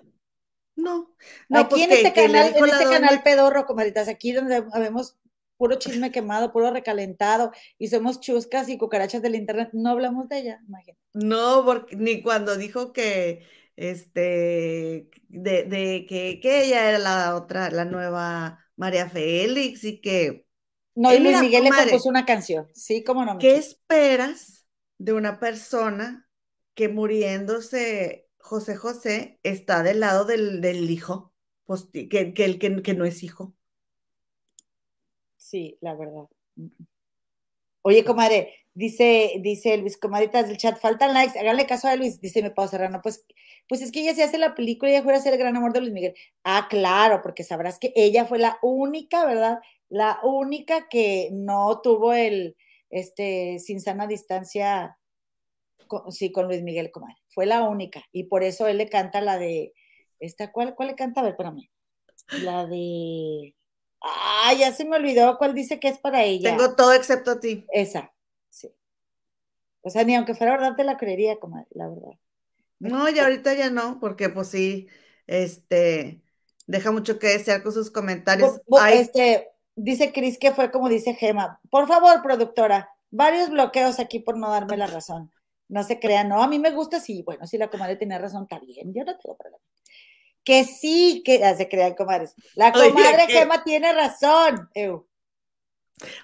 No, no aquí pues en este canal, en este canal pedorro, comadritas, aquí donde habemos puro chisme quemado, puro recalentado, y somos chuscas y cucarachas del internet, no hablamos de ella, imagínate. No, porque ni cuando dijo que este de, que, ella era la otra, la nueva María Félix, y que no, y Luis Miguel le compuso una canción, sí, cómo no. ¿Qué esperas de una persona que muriéndose José José está del lado del, hijo, pues, que, que, el que no es hijo? Sí, la verdad. Oye, comadre, dice, dice Luis, comadritas del chat, faltan likes, háganle caso a Luis, dice, me puedo cerrar, no, pues, pues es que ella se hace la película y ella fuera a ser el gran amor de Luis Miguel. Ah, claro, porque sabrás que ella fue la única, ¿verdad? La única que no tuvo el, este, sin sana distancia, sí, con Luis Miguel, comadre. Fue la única. Y por eso él le canta la de, esta, ¿cuál, cuál le canta? A ver, espérame. La de... Ah, ya se me olvidó cuál dice que es para ella. Tengo todo excepto a ti. Esa, sí. O sea, ni aunque fuera verdad te la creería, comadre, la verdad. No, y ahorita ya no, porque pues sí, este, deja mucho que desear con sus comentarios. Este, dice Cris que fue como dice Gema. Por favor, productora, varios bloqueos aquí por no darme la razón. No se crean, no, a mí me gusta, sí, bueno, si la comadre tiene razón, está bien, yo no tengo problema que sí, que ya se crean comadres. La comadre Gema tiene razón.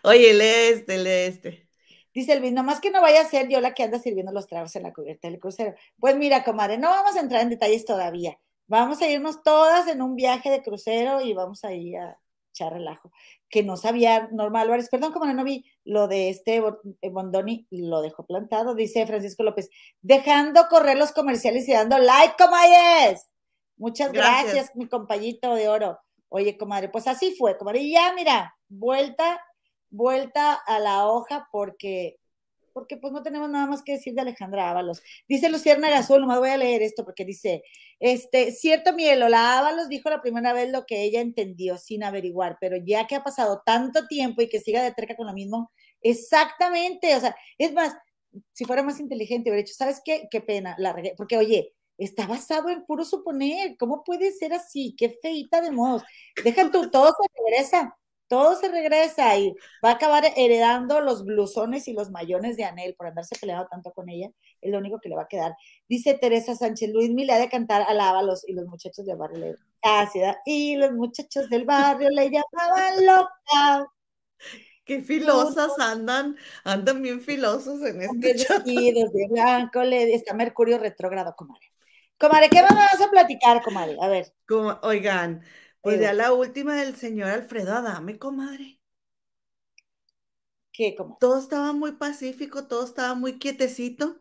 Oye, lee este, lee este. Dice Elvis, nomás que no vaya a ser yo la que anda sirviendo los tragos en la cubierta del crucero. Pues mira, comadre, no vamos a entrar en detalles todavía. Vamos a irnos todas en un viaje de crucero y vamos a ir a echar relajo. Que no sabía Norma Álvarez, perdón, como no vi lo de este eh, Bondoni, lo dejó plantado, dice Francisco López, dejando correr los comerciales y dando like, comadres. Muchas gracias. mi compañito de oro. Oye, comadre, pues así fue, comadre. Y ya, mira, vuelta, vuelta a la hoja porque, porque pues no tenemos nada más que decir de Alejandra Ábalos. Dice Lucierna Gazul, nomás voy a leer esto porque dice, este, cierto, Miguel, la Ábalos dijo la primera vez lo que ella entendió sin averiguar, pero ya que ha pasado tanto tiempo y que siga de cerca con lo mismo, exactamente, o sea, es más, si fuera más inteligente, hubiera dicho, ¿sabes qué? Qué pena, la regué, porque oye, está basado en puro suponer. ¿Cómo puede ser así? Qué feita de modos. Deja tú, todo se regresa, todo se regresa y va a acabar heredando los blusones y los mayones de Anel por andarse peleado tanto con ella. Es lo único que le va a quedar. Dice Teresa Sánchez, Luis le ha de cantar Alábalos y los muchachos del barrio le y los muchachos del barrio le llamaban loca. Qué filosas andan, andan bien filosos en este chat. de blanco, le, está Mercurio retrógrado, comadre. Comadre, ¿qué me vas a platicar, comadre? A ver. Como, oigan, pues ya la última del señor Alfredo Adame, comadre. ¿Qué, comadre? Todo estaba muy pacífico, todo estaba muy quietecito.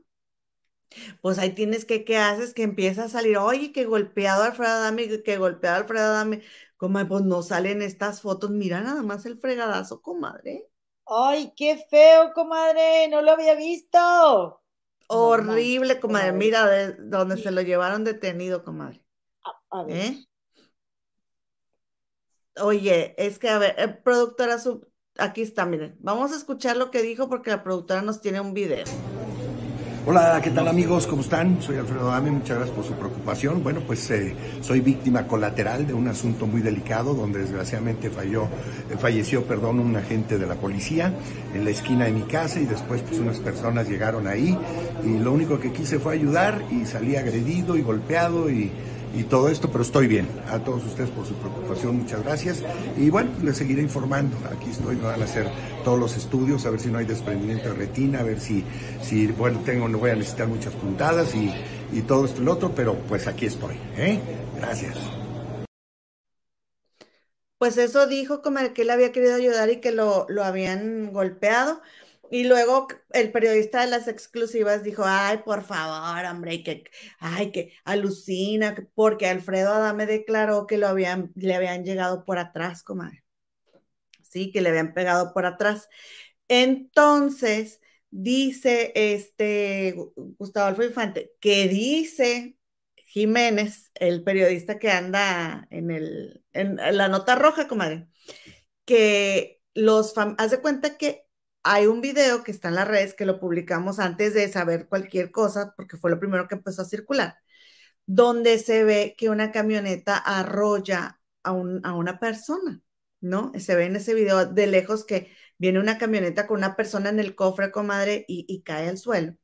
Pues ahí tienes que, ¿qué haces? Que empieza a salir, oye, que golpeado Alfredo Adame, que golpeado Alfredo Adame. Comadre, pues no salen estas fotos. Mira nada más el fregadazo, comadre. Ay, qué feo, comadre, no lo había visto. Horrible, comadre. Mira, de donde se lo llevaron detenido, comadre. A, ver. ¿Eh? Oye, es que, a ver, eh, productora, aquí está, miren. Vamos a escuchar lo que dijo porque la productora nos tiene un video. Hola, ¿qué tal amigos? ¿Cómo están? Soy Alfredo Dami, muchas gracias por su preocupación. Bueno, pues eh, soy víctima colateral de un asunto muy delicado donde desgraciadamente falló, eh, falleció perdón, un agente de la policía en la esquina de mi casa y después pues unas personas llegaron ahí y lo único que quise fue ayudar y salí agredido y golpeado y y todo esto, pero estoy bien. A todos ustedes por su preocupación, muchas gracias. Y bueno, les seguiré informando. Aquí estoy, me van a hacer todos los estudios, a ver si no hay desprendimiento de retina, a ver si, si bueno, tengo, no voy a necesitar muchas puntadas y, y todo esto y lo otro, pero pues aquí estoy. ¿eh? Gracias. Pues eso dijo como que él había querido ayudar y que lo, lo habían golpeado. Y luego el periodista de las exclusivas dijo, ay, por favor, hombre, que, ay, que alucina, porque Alfredo Adame declaró que lo habían, le habían llegado por atrás, comadre. Sí, que le habían pegado por atrás. Entonces, dice este Gustavo Alfredo Infante, que dice Jiménez, el periodista que anda en, el, en la nota roja, comadre, que los, haz de cuenta que hay un video que está en las redes que lo publicamos antes de saber cualquier cosa, porque fue lo primero que empezó a circular, donde se ve que una camioneta arrolla a, una persona, ¿no? Se ve en ese video de lejos que viene una camioneta con una persona en el cofre, comadre, y, y cae al suelo.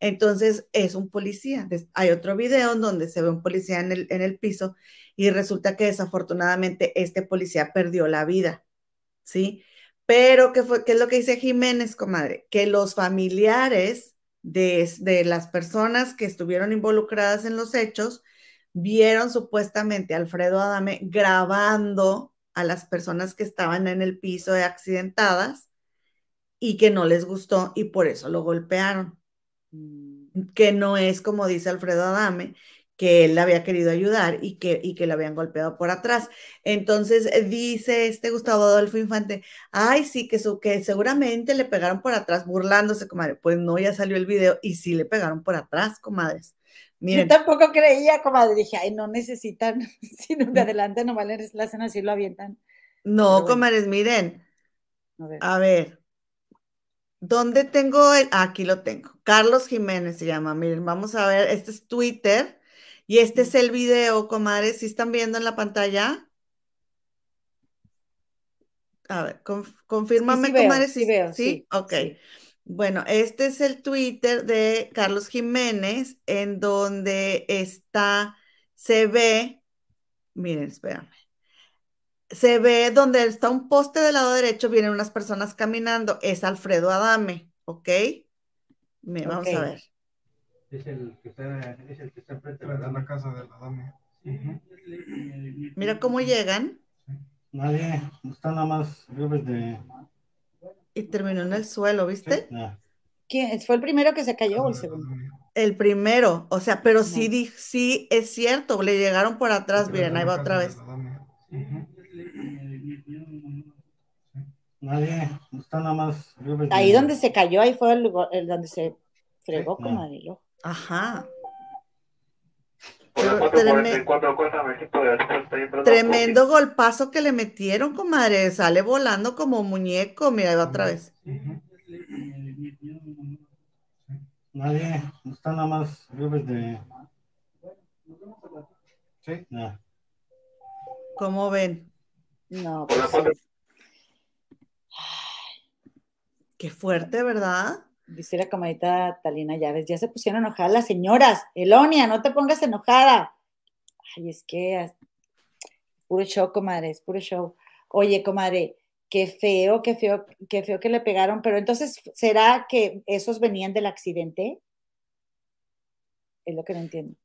Entonces es un policía. Hay otro video en donde se ve un policía en el, en el piso y resulta que desafortunadamente este policía perdió la vida, ¿sí? Pero, ¿qué, fue, qué es lo que dice Jiménez, comadre? Que los familiares de, de, las personas que estuvieron involucradas en los hechos vieron supuestamente a Alfredo Adame grabando a las personas que estaban en el piso de accidentadas y que no les gustó y por eso lo golpearon. Mm. Que no es como dice Alfredo Adame, que él le había querido ayudar y que, y que le habían golpeado por atrás. Entonces eh, dice este Gustavo Adolfo Infante, ay, sí, que, su, que seguramente le pegaron por atrás, burlándose, comadre. Pues no, ya salió el video y sí le pegaron por atrás, comadres. Yo tampoco creía, comadre, dije, ay, no necesitan, sino de adelante no vale, la hacen así, lo avientan. No, comadres, miren. A ver. ¿Dónde tengo el? Aquí lo tengo. Carlos Jiménez se llama. Miren, vamos a ver. Este es Twitter. Y este es el video, comadres, ¿sí están viendo en la pantalla? A ver, confírmame, comadres. Sí, veo, sí, ok. Bueno, este es el Twitter de Carlos Jiménez, en donde está, se ve, miren, espérame, se ve donde está un poste del lado derecho, vienen unas personas caminando, es Alfredo Adame, ¿ok? vamos a ver es el que está, es el que está enfrente de la casa de la dama. Mira cómo llegan. Nadie, están nada más de. Y terminó en el suelo, ¿viste? ¿Quién? ¿Fue el primero que se cayó o el segundo? El primero, o sea, pero sí, sí es cierto, le llegaron por atrás, miren, ahí va otra vez. Nadie, está nada más. Ahí donde se cayó, ahí fue el lugar el donde se fregó como yo. Ajá. tremendo golpazo que le metieron, comadre. Sale volando como muñeco. Mira, ahí va otra vez. Nadie, está nada más de. Sí. ¿Cómo ven? No, pues Qué fuerte, ¿verdad? Dice la camarita Talina Llaves, ya se pusieron enojadas las señoras. Elonia, no te pongas enojada. Ay, es que puro show, comadre, es puro show. Oye, comadre, qué feo, qué feo, qué feo que le pegaron, pero entonces, ¿será que esos venían del accidente? Es lo que no entiendo.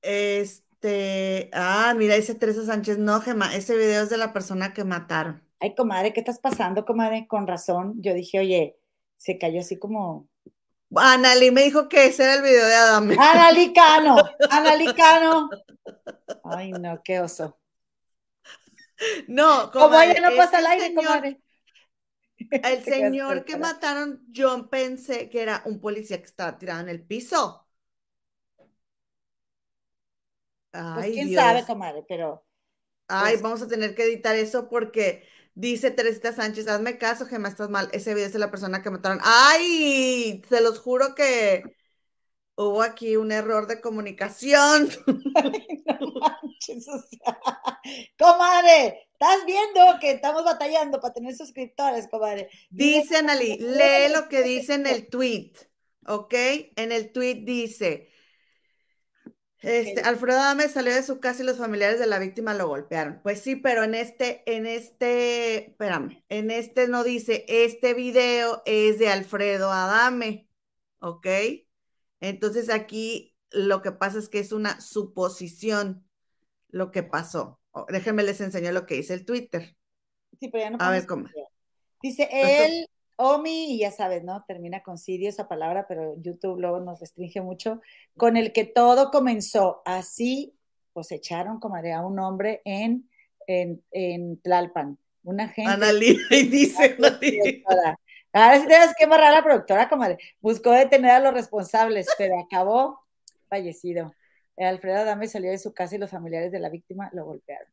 Este, ah, mira, dice Teresa Sánchez, no, Gema, ese video es de la persona que mataron. Ay, comadre, ¿qué estás pasando, comadre? Con razón. Yo dije, oye, se cayó así como. Anali me dijo que ese era el video de Adame. Analicano, Analicano. Ay, no, qué oso. No, como ella no pasa al aire, comadre. El señor que mataron, yo pensé que era un policía que estaba tirado en el piso. Pues, Ay, pues quién sabe, comadre, pero. Ay, pues vamos a tener que editar eso porque Dice Teresita Sánchez, hazme caso, Gemma, estás mal. Ese video es de la persona que mataron. ¡Ay! Se los juro que hubo aquí un error de comunicación. no manches, o sea, comadre, estás viendo que estamos batallando para tener suscriptores, comadre. Dice Anali, lee lo que dice en el tweet, ¿ok? En el tweet dice, Este, Alfredo Adame salió de su casa y los familiares de la víctima lo golpearon. Pues sí, pero en este, en este, espérame, en este no dice, este video es de Alfredo Adame, ¿ok? Entonces aquí lo que pasa es que es una suposición lo que pasó. déjenme les enseño lo que dice el Twitter. Sí, pero ya no A ver cómo. Dice él, Omi, y ya sabes, ¿no? Termina con Sirio esa palabra, pero YouTube luego nos restringe mucho, con el que todo comenzó. Así cosecharon, como a un hombre en, en, en Tlalpan. Una gente. Analí, y dice Ahora sí tienes que barrar a la productora, comadre. Buscó detener a los responsables, pero acabó fallecido. Alfredo Adame salió de su casa y los familiares de la víctima lo golpearon.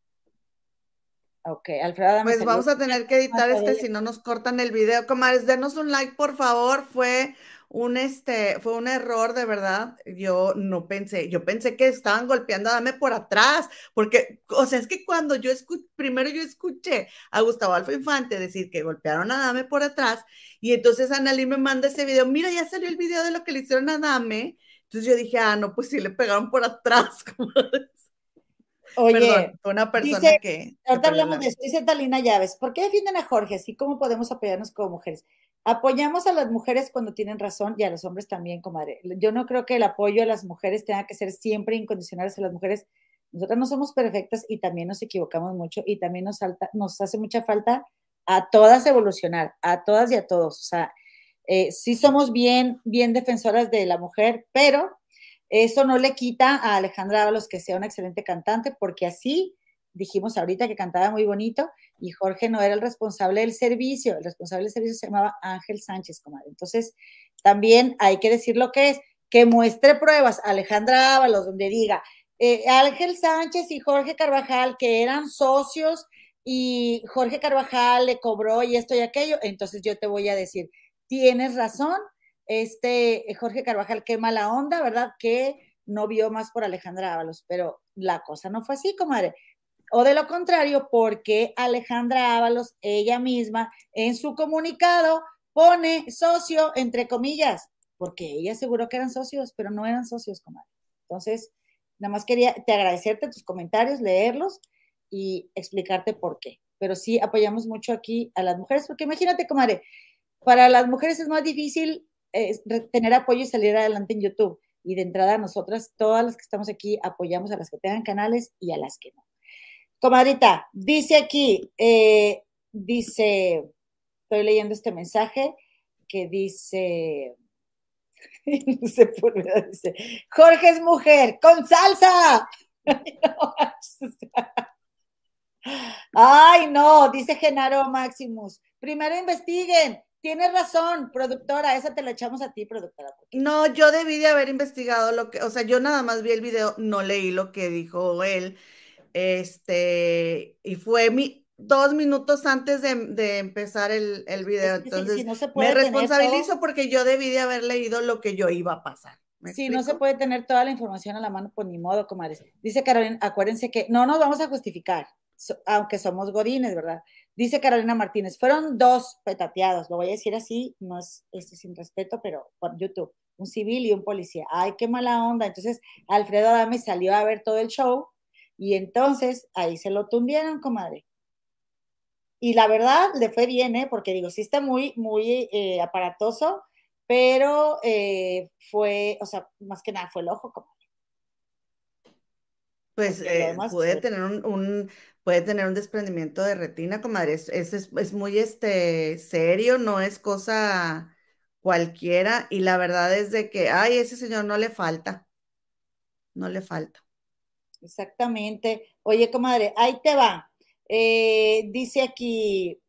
Ok, Alfredo Pues vamos a tener que editar este si no nos cortan el video. Comadres, denos un like, por favor. Fue un este, fue un error de verdad. Yo no pensé, yo pensé que estaban golpeando a Dame por atrás, porque, o sea, es que cuando yo escuché, primero yo escuché a Gustavo Alfa Infante decir que golpearon a Dame por atrás, y entonces Annalí me manda ese video, mira, ya salió el video de lo que le hicieron a Dame. Entonces yo dije, ah, no, pues sí le pegaron por atrás, Oye, una persona que. Ahorita hablamos de esto. Dice Talina Llaves, ¿por qué defienden a Jorge? Así cómo podemos apoyarnos como mujeres. Apoyamos a las mujeres cuando tienen razón y a los hombres también, comadre. Yo no creo que el apoyo a las mujeres tenga que ser siempre incondicional hacia las mujeres. Nosotras no somos perfectas y también nos equivocamos mucho y también nos, nos hace mucha falta a todas evolucionar, a todas y a todos. O sea, eh, sí somos bien, bien defensoras de la mujer, pero eso no le quita a Alejandra Ábalos que sea una excelente cantante, porque así dijimos ahorita que cantaba muy bonito y Jorge no era el responsable del servicio, el responsable del servicio se llamaba Ángel Sánchez, comadre. Entonces, también hay que decir lo que es, que muestre pruebas Alejandra Ábalos donde diga eh, Ángel Sánchez y Jorge Carvajal que eran socios y Jorge Carvajal le cobró y esto y aquello, entonces yo te voy a decir, tienes razón, este Jorge Carvajal, qué mala onda, ¿verdad? Que no vio más por Alejandra Ábalos, pero la cosa no fue así, comadre. O de lo contrario, porque Alejandra Ábalos, ella misma, en su comunicado, pone socio, entre comillas, porque ella aseguró que eran socios, pero no eran socios, comadre. Entonces, nada más quería te agradecerte tus comentarios, leerlos y explicarte por qué. Pero sí apoyamos mucho aquí a las mujeres, porque imagínate, comadre, para las mujeres es más difícil tener apoyo y salir adelante en YouTube. Y de entrada, nosotras, todas las que estamos aquí, apoyamos a las que tengan canales y a las que no. Comadrita, dice aquí, eh, dice, estoy leyendo este mensaje que dice, no sé por dice, Jorge es mujer, con salsa. Ay, no, dice Genaro Maximus. Primero investiguen, Tienes razón, productora, esa te la echamos a ti, productora. No, yo debí de haber investigado lo que, o sea, yo nada más vi el video, no leí lo que dijo él, este, y fue mi, dos minutos antes de, empezar el, el video, entonces me responsabilizo porque yo debí de haber leído lo que yo iba a pasar. Sí, no se puede tener toda la información a la mano, por pues ni modo, comadres. Dice Carolina, acuérdense que no nos vamos a justificar, aunque somos godines, ¿verdad? Dice Carolina Martínez, fueron dos petateados, lo voy a decir así, no es este, sin respeto, pero por YouTube, un civil y un policía. Ay, qué mala onda. Entonces, Alfredo Adame salió a ver todo el show y entonces ahí se lo tundieron, comadre. Y la verdad le fue bien, ¿eh? porque digo, sí está muy, muy eh, aparatoso, pero eh, fue, o sea, más que nada fue el ojo, comadre. Pues eh, puede tener un, puede tener un desprendimiento de retina, comadre. Es, es, muy este, serio, no es cosa cualquiera. Y la verdad es de que, ay, ese señor no le falta. No le falta. Exactamente. Oye, comadre, ahí te va. Eh, dice aquí,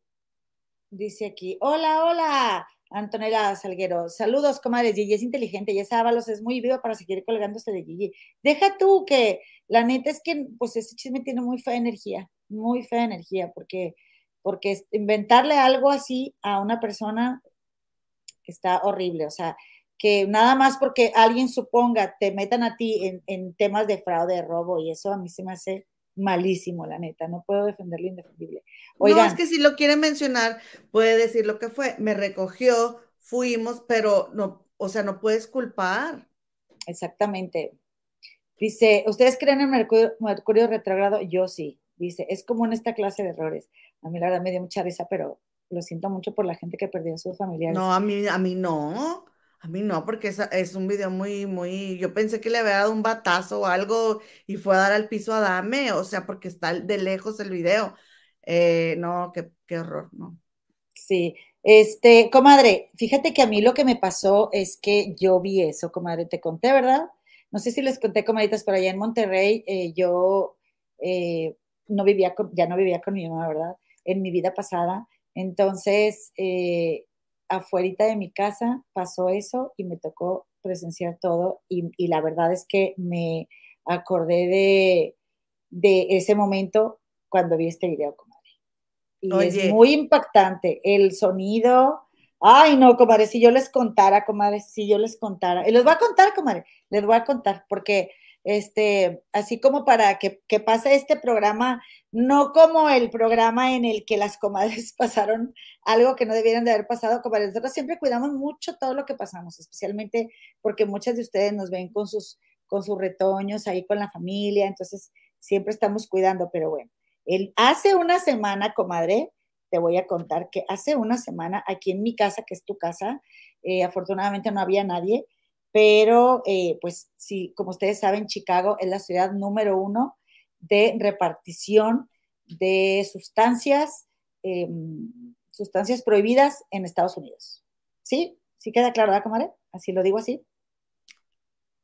dice aquí, hola, hola. Antonella Salguero, saludos, comadres. Gigi es inteligente, ya Ábalos es muy vivo para seguir colgándose de Gigi. Deja tú que la neta es que, pues ese chisme tiene muy fea energía, muy fea energía, porque, porque inventarle algo así a una persona está horrible. O sea, que nada más porque alguien suponga te metan a ti en, en temas de fraude, de robo y eso a mí se me hace malísimo, la neta, no puedo defender lo indefendible. Oigan, no, es que si lo quiere mencionar, puede decir lo que fue, me recogió, fuimos, pero no, o sea, no puedes culpar. Exactamente. Dice, ¿ustedes creen en Mercurio, Mercurio retrógrado? Yo sí. Dice, es como en esta clase de errores. A mí la verdad me dio mucha risa, pero lo siento mucho por la gente que perdió a sus familiares. No, a mí, a mí no. A mí no, porque es, es un video muy, muy. Yo pensé que le había dado un batazo o algo y fue a dar al piso a Dame, o sea, porque está de lejos el video. Eh, no, qué, qué horror, no. Sí, este, comadre, fíjate que a mí lo que me pasó es que yo vi eso, comadre, te conté, ¿verdad? No sé si les conté, comadritas, pero allá en Monterrey eh, yo eh, no vivía, con, ya no vivía con mi mamá, ¿verdad? En mi vida pasada. Entonces, afuera de mi casa pasó eso y me tocó presenciar todo y, y la verdad es que me acordé de, de, ese momento cuando vi este video, comadre. Y es muy impactante el sonido. Ay, no, comadre, si yo les contara, comadre, si yo les contara. Y les voy a contar, comadre, les voy a contar, porque este, así como para que, que, pase este programa, no como el programa en el que las comadres pasaron algo que no debieran de haber pasado, comadres. Nosotros siempre cuidamos mucho todo lo que pasamos, especialmente porque muchas de ustedes nos ven con sus, con sus retoños ahí con la familia, entonces siempre estamos cuidando, pero bueno. El, hace una semana, comadre, te voy a contar que hace una semana aquí en mi casa, que es tu casa, eh, afortunadamente no había nadie, pero eh, pues sí, como ustedes saben, Chicago es la ciudad número uno de repartición de sustancias, eh, sustancias prohibidas en Estados Unidos. ¿Sí? ¿Sí queda claro, ¿verdad, comadre? Así lo digo así.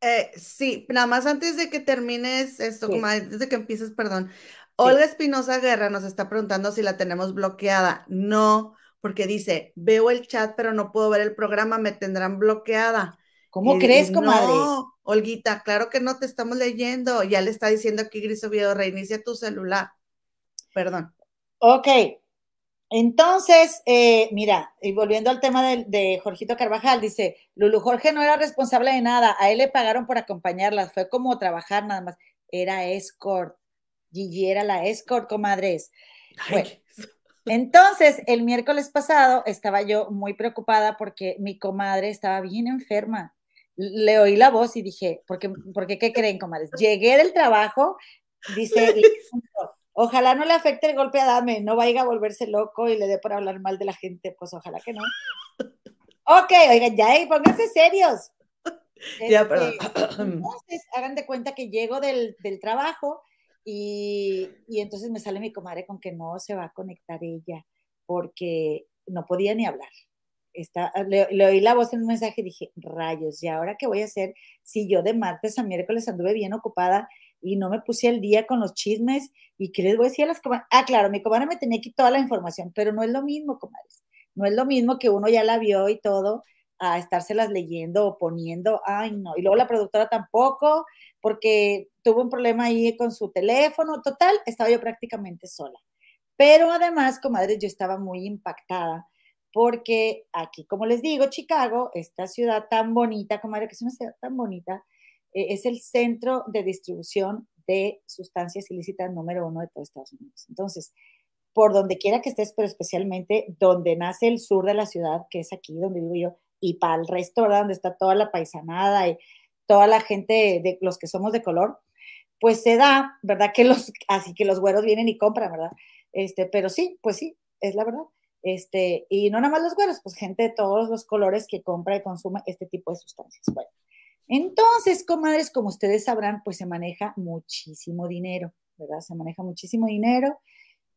Eh, sí, nada más antes de que termines esto, sí. comadre, antes de que empieces, perdón. Olga Espinosa Guerra nos está preguntando si la tenemos bloqueada. No, porque dice, veo el chat, pero no puedo ver el programa, me tendrán bloqueada. ¿Cómo crees, comadre? No, Olguita, claro que no te estamos leyendo. Ya le está diciendo aquí Gris Oviedo, reinicia tu celular. Perdón. Ok. Entonces, eh, mira, y volviendo al tema de, de, Jorgito Carvajal, dice, Lulu Jorge no era responsable de nada, a él le pagaron por acompañarla, fue como trabajar nada más, era escort, Gigi era la escort, comadres. Bueno, entonces, el miércoles pasado estaba yo muy preocupada porque mi comadre estaba bien enferma, le oí la voz y dije, ¿por qué, ¿por qué, creen, comadres? Llegué del trabajo, dice, ojalá no le afecte el golpe a Dame, no vaya a volverse loco y le dé por hablar mal de la gente, pues ojalá que no. Ok, oigan, ya, pónganse serios. Ya, perdón. Este, entonces, hagan de cuenta que llego del, del trabajo y, y, entonces me sale mi comadre con que no se va a conectar ella porque no podía ni hablar está, le, le, oí la voz en un mensaje y dije, rayos, ¿y ahora qué voy a hacer si yo de martes a miércoles anduve bien ocupada y no me puse al día con los chismes? ¿Y qué les voy a decir a las comadres? Ah, claro, mi comadre me tenía aquí toda la información, pero no es lo mismo, comadres. No es lo mismo que uno ya la vio y todo, a estárselas leyendo o poniendo, ay, no. Y luego la productora tampoco, porque tuvo un problema ahí con su teléfono, total, estaba yo prácticamente sola. Pero además, comadres, yo estaba muy impactada porque aquí, como les digo, Chicago, esta ciudad tan bonita, comadre, que es una ciudad tan bonita, eh, es el centro de distribución de sustancias ilícitas número uno de todo Estados Unidos. Entonces, por donde quiera que estés, pero especialmente donde nace el sur de la ciudad, que es aquí donde vivo yo, y para el resto, ¿verdad? Donde está toda la paisanada y toda la gente de los que somos de color, pues se da, ¿verdad? Que los, así que los güeros vienen y compran, ¿verdad? Este, pero sí, pues sí, es la verdad. Este, y no nada más los güeros, pues gente de todos los colores que compra y consume este tipo de sustancias. Bueno, entonces, comadres, como ustedes sabrán, pues se maneja muchísimo dinero, ¿verdad? Se maneja muchísimo dinero.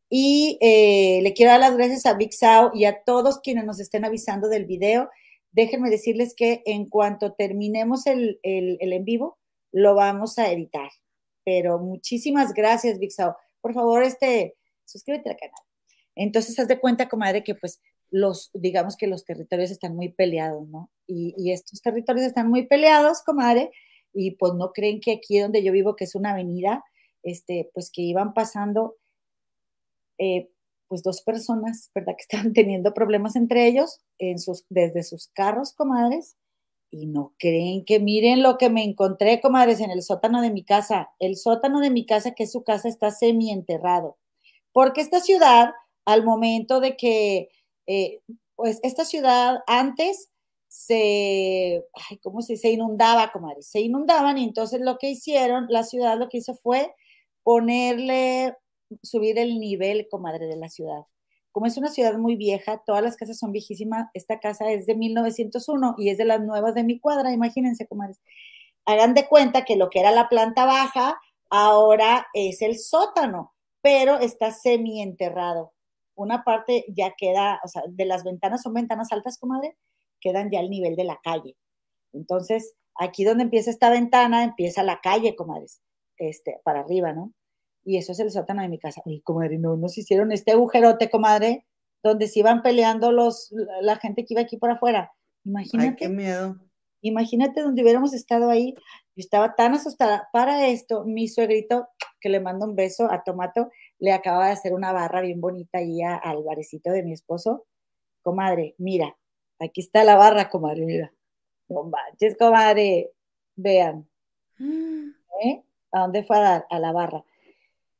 Y eh, le quiero dar las gracias a Big Sao y a todos quienes nos estén avisando del video. Déjenme decirles que en cuanto terminemos el, el, el en vivo, lo vamos a editar. Pero muchísimas gracias, Big Sao. Por favor, este, suscríbete al canal. Entonces, haz de cuenta, comadre, que pues los, digamos que los territorios están muy peleados, ¿no? Y, estos territorios están muy peleados, comadre, y pues no creen que aquí donde yo vivo, que es una avenida, este, pues que iban pasando, eh, pues dos personas, ¿verdad? Que estaban teniendo problemas entre ellos en sus, desde sus carros, comadres, y no creen que miren lo que me encontré, comadres, en el sótano de mi casa. El sótano de mi casa, que es su casa, está semi-enterrado. Porque esta ciudad al momento de que, eh, pues, esta ciudad antes se, ay, ¿cómo se Se inundaba, comadre, se inundaban y entonces lo que hicieron, la ciudad lo que hizo fue ponerle, subir el nivel, comadre, de la ciudad. Como es una ciudad muy vieja, todas las casas son viejísimas, esta casa es de 1901 y es de las nuevas de mi cuadra, imagínense, comadres. Hagan de cuenta que lo que era la planta baja ahora es el sótano, pero está semi enterrado. Una parte ya queda, o sea, de las ventanas son ventanas altas, comadre, quedan ya al nivel de la calle. Entonces, aquí donde empieza esta ventana, empieza la calle, comadres, este, para arriba, ¿no? Y eso es el sótano de mi casa. Y comadre, no nos hicieron este agujerote, comadre, donde se iban peleando los, la gente que iba aquí por afuera. Imagínate. Ay, qué miedo. Imagínate donde hubiéramos estado ahí. Yo estaba tan asustada. Para esto, mi suegrito, que le mando un beso a Tomato, le acaba de hacer una barra bien bonita ahí al barecito de mi esposo. Comadre, mira, Aquí está la barra, comadre, mira. No manches, comadre. Vean. ¿Eh? ¿A dónde fue a dar? A la barra.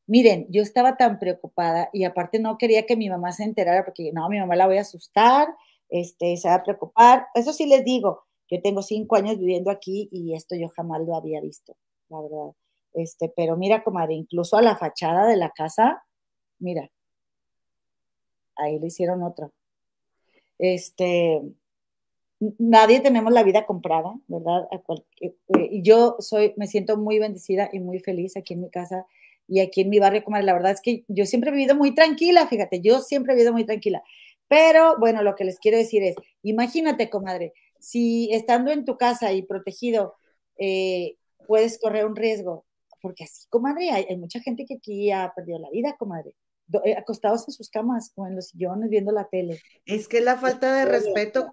Miren, yo estaba tan preocupada y aparte no quería que mi mamá se enterara porque no, mi mamá la voy a asustar, este, se va a preocupar. Eso sí les digo, yo tengo cinco años viviendo aquí y esto yo jamás lo había visto, la verdad. Este, pero mira, comadre, incluso a la fachada de la casa, mira, ahí le hicieron otro este, nadie tenemos la vida comprada, ¿verdad? Eh, y yo soy, me siento muy bendecida y muy feliz aquí en mi casa y aquí en mi barrio, comadre. La verdad es que yo siempre he vivido muy tranquila, fíjate, yo siempre he vivido muy tranquila. Pero bueno, lo que les quiero decir es, imagínate, comadre, si estando en tu casa y protegido, eh, puedes correr un riesgo, porque así, comadre, hay, hay mucha gente que aquí ha perdido la vida, comadre. Eh, acostados en sus camas o en los sillones viendo la tele. Es que la falta de respeto,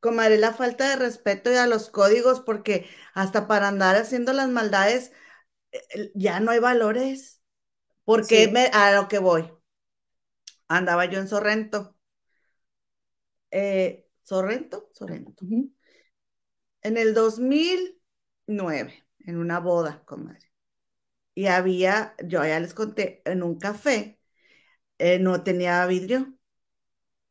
comadre, la falta de respeto a los códigos, porque hasta para andar haciendo las maldades eh, ya no hay valores. Porque me, a lo que voy, andaba yo en Sorrento. Eh, Sorrento, Sorrento. En el 2009, en una boda, comadre. Y había, yo ya les conté, en un café eh, no tenía vidrio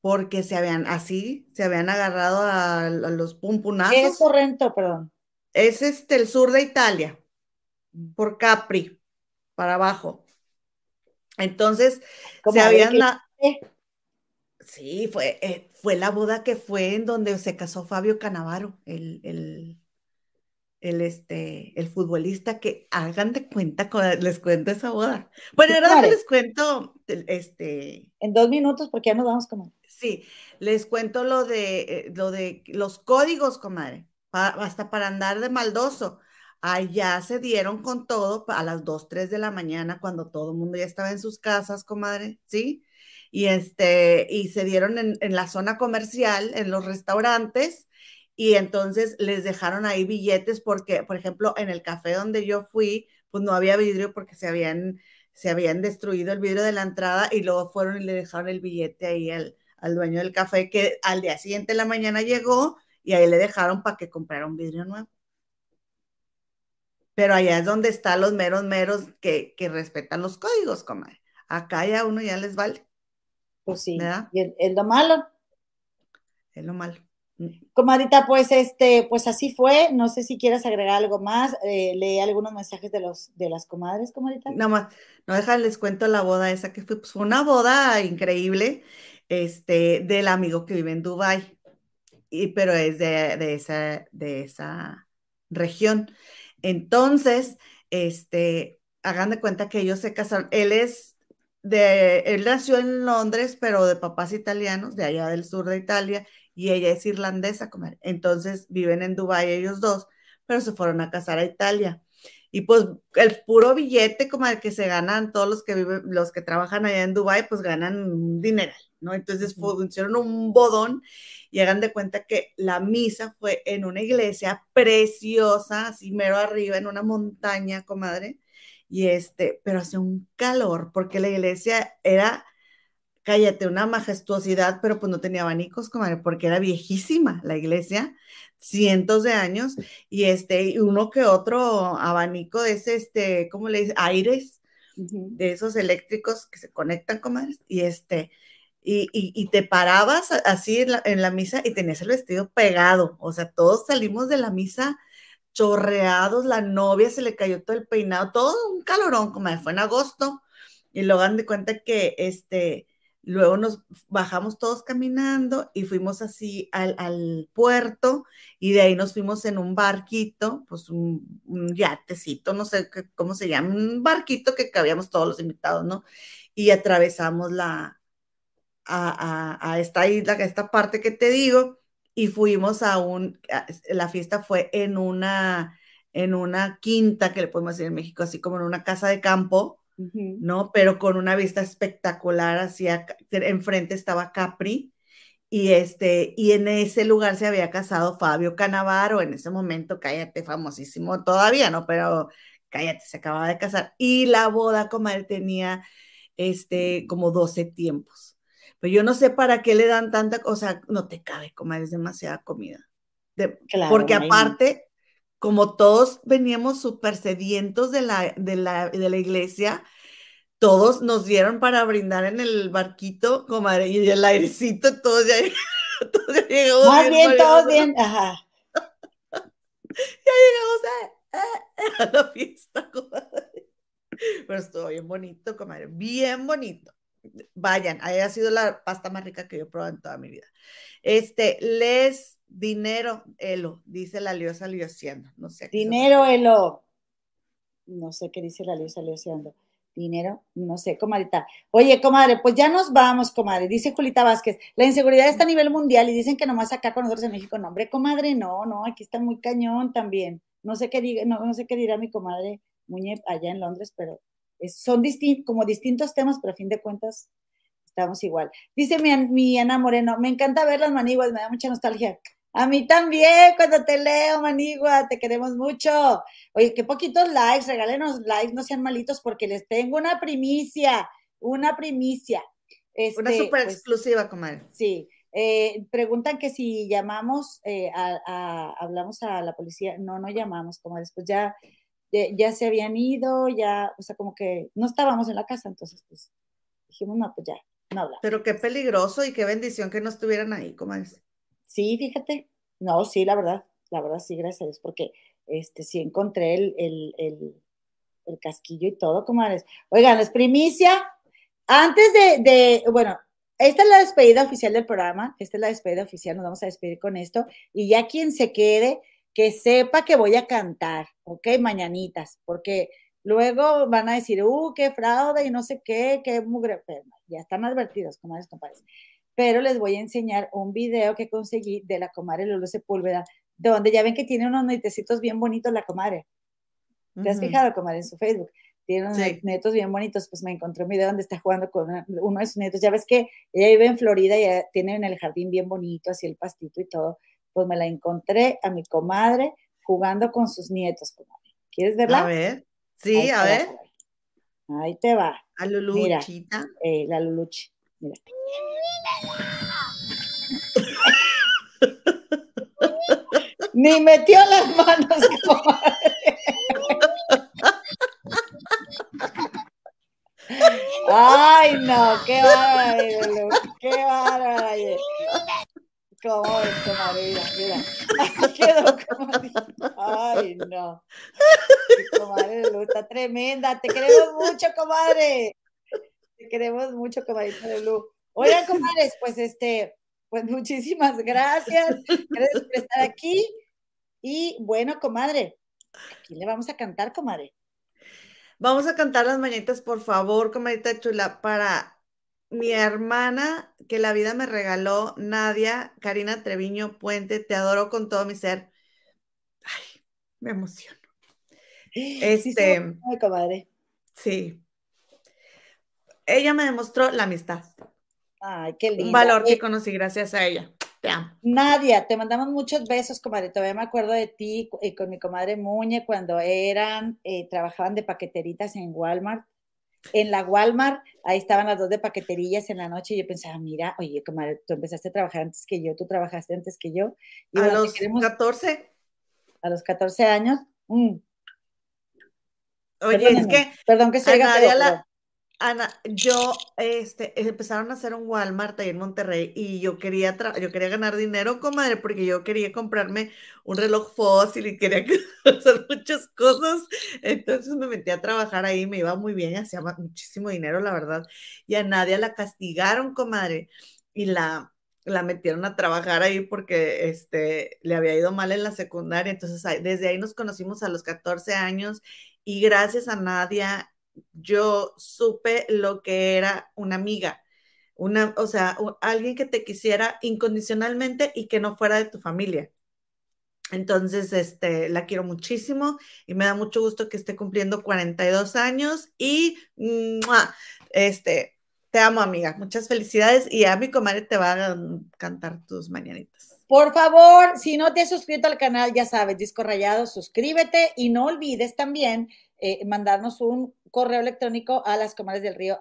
porque se habían, así, se habían agarrado a, los pumpunazos. ¿Qué es Sorrento, perdón? Es este, el sur de Italia, por Capri, para abajo. Entonces, se habían... La... Sí, fue, eh, fue la boda que fue en donde se casó Fabio Canavaro, el, el, el, este, el futbolista que hagan de cuenta, les cuento esa boda. Bueno, ahora les cuento, este... En dos minutos, porque ya nos vamos como... Sí, les cuento lo de, eh, lo de los códigos, comadre, hasta para andar de maldoso. Allá se dieron con todo a las 2, 3 de la mañana, cuando todo el mundo ya estaba en sus casas, comadre, ¿sí? Y, este, y se dieron en, en la zona comercial, en los restaurantes, y entonces les dejaron ahí billetes porque, por ejemplo, en el café donde yo fui, pues no había vidrio porque se habían, se habían destruido el vidrio de la entrada y luego fueron y le dejaron el billete ahí al, al dueño del café que al día siguiente de la mañana llegó y ahí le dejaron para que comprara un vidrio nuevo. Pero allá es donde están los meros meros que, que respetan los códigos, comadre. Acá ya uno ya les vale. Pues sí. ¿Y es lo malo? Es lo malo. Comadita, pues este, pues así fue. No sé si quieres agregar algo más. Eh, leí algunos mensajes de los de las comadres, comadita. No más, no dejan, les cuento la boda esa que fue, pues fue una boda increíble, este, del amigo que vive en Dubai, y, pero es de, de, esa, de esa región. Entonces, este, hagan de cuenta que ellos se casaron. Él es de, él nació en Londres, pero de papás italianos, de allá del sur de Italia, y ella es irlandesa, comer. Entonces viven en Dubái ellos dos, pero se fueron a casar a Italia. Y pues el puro billete como el que se ganan todos los que viven, los que trabajan allá en Dubái, pues ganan un dineral, ¿no? Entonces funcionó un bodón y hagan de cuenta que la misa fue en una iglesia preciosa, así mero arriba, en una montaña, comadre. Y este, pero hace un calor, porque la iglesia era cállate, una majestuosidad, pero pues no tenía abanicos, comadre, porque era viejísima la iglesia, cientos de años, y este, uno que otro abanico de ese, este, ¿cómo le dice? Aires, de esos eléctricos que se conectan, comadres, y este, y, te parabas así en la, en la, misa y tenías el vestido pegado. O sea, todos salimos de la misa chorreados, la novia se le cayó todo el peinado, todo un calorón, como fue en agosto. Y luego dan de cuenta que este, luego nos bajamos todos caminando y fuimos así al, puerto y de ahí nos fuimos en un barquito, pues un, un yatecito, no sé cómo se llama, un barquito que cabíamos todos los invitados, ¿no? Y atravesamos la, a, esta isla, a esta parte que te digo, y fuimos a un, la fiesta fue en una, en una quinta, que le podemos decir en México, así como en una casa de campo, ¿no? Pero con una vista espectacular, hacia, enfrente estaba Capri, y este, y en ese lugar se había casado Fabio Canavaro, en ese momento, cállate, famosísimo todavía, ¿no? Pero cállate, se acababa de casar, y la boda, él tenía, este, como 12 tiempos. Pero yo no sé para qué le dan tanta cosa, no te cabe comer, es demasiada comida. porque aparte, como todos veníamos súper sedientos de la, de, la, de la iglesia, todos nos dieron para brindar en el barquito, comadre, y el airecito, todos ya, todos ya llegamos. Más bien, todos bien, ajá. ya llegamos a, a, la fiesta, comadre. Pero estuvo bien bonito, comadre, bien bonito vayan, haya sido la pasta más rica que yo he probado en toda mi vida. Este, les dinero, Elo, dice la liosa liosiendo, no sé. Dinero, Elo. No sé qué dice la liosa liosiendo. Dinero, no sé, comadita. Oye, comadre, pues ya nos vamos, comadre. Dice Julita Vázquez, la inseguridad está a nivel mundial y dicen que nomás acá con nosotros en México. No, hombre, comadre, no, no, aquí está muy cañón también. No sé qué diga, no, no sé qué dirá mi comadre Muñe allá en Londres, pero son como distintos temas, pero a fin de cuentas estamos igual. Dice mi, mi, Ana Moreno, me encanta ver las maniguas, me da mucha nostalgia. A mí también, cuando te leo, manigua, te queremos mucho. Oye, qué poquitos likes, regálenos likes, no sean malitos, porque les tengo una primicia, una primicia. una este, súper pues, exclusiva, comadre. Sí. Eh, preguntan que si llamamos, eh, a, hablamos a la policía. No, no llamamos, como después ya ya, se habían ido, ya, o sea, como que no estábamos en la casa, entonces pues dijimos, no, pues ya, no hablamos. Pero qué peligroso y qué bendición que no estuvieran ahí, ¿cómo es? Sí, fíjate, no, sí, la verdad, la verdad sí, gracias a Dios, porque este, sí encontré el, el, el, casquillo y todo, comadres. Oigan, es primicia. Antes de, de, bueno, esta es la despedida oficial del programa, esta es la despedida oficial, nos vamos a despedir con esto, y ya quien se quede, que sepa que voy a cantar, ¿ok? Mañanitas, porque luego van a decir, uh, qué fraude y no sé qué, qué mugre. ya están advertidos, comadres, compadres. Pero les voy a enseñar un video que conseguí de la comadre Lulu Sepúlveda, donde ya ven que tiene unos netecitos bien bonitos la comadre. ¿Te has fijado, comadre, en su Facebook? Tiene unos netos bien bonitos, pues me encontré un video donde está jugando con uno de sus netos. Ya ves que ella vive en Florida y tiene en el jardín bien bonito, así el pastito y todo pues me la encontré a mi comadre jugando con sus nietos, comadre. ¿Quieres verla? A ver, sí, a ver. Ahí te va. A Luluchita. eh, la Luluchi. Mira. Ni metió las manos, comadre. Ay, no, qué bárbaro, qué bárbaro. ¿Cómo es, comadre? Mira, mira. Quedó, comadre. Ay, no. comadre Lu está tremenda. Te queremos mucho, comadre. Te queremos mucho, comadrita de Lu. Oigan, comadres, pues este, pues muchísimas gracias. Gracias por estar aquí. Y bueno, comadre, aquí le vamos a cantar, comadre. Vamos a cantar las mañanitas, por favor, comadita chula, para mi hermana que la vida me regaló, Nadia, Karina Treviño Puente, te adoro con todo mi ser. Ay, me emociono. Este, sí, comadre. Sí. Ella me demostró la amistad. Ay, qué lindo. Un valor que conocí gracias a ella. Te amo. Nadia, te mandamos muchos besos, comadre. Todavía me acuerdo de ti y con mi comadre Muñe cuando eran, eh, trabajaban de paqueteritas en Walmart en la Walmart, ahí estaban las dos de paqueterillas en la noche y yo pensaba, mira, oye, comadre, tú empezaste a trabajar antes que yo, tú trabajaste antes que yo. a los 14. A los 14 años. Mm. Oye, es que perdón que se a Nadia, la, Ana, yo, este, empezaron a hacer un Walmart ahí en Monterrey y yo quería, yo quería ganar dinero, comadre, porque yo quería comprarme un reloj fósil y quería hacer muchas cosas. Entonces me metí a trabajar ahí, me iba muy bien, hacía muchísimo dinero, la verdad. Y a nadie la castigaron, comadre, y la, la metieron a trabajar ahí porque este, le había ido mal en la secundaria. Entonces, desde ahí nos conocimos a los 14 años y gracias a Nadia yo supe lo que era una amiga, una, o sea, alguien que te quisiera incondicionalmente y que no fuera de tu familia. Entonces, este, la quiero muchísimo y me da mucho gusto que esté cumpliendo 42 años y, este, te amo, amiga. Muchas felicidades y a mi comadre te va a cantar tus mañanitas. Por favor, si no te has suscrito al canal, ya sabes, Disco Rayado, suscríbete y no olvides también eh, mandarnos un correo electrónico a las comadres del río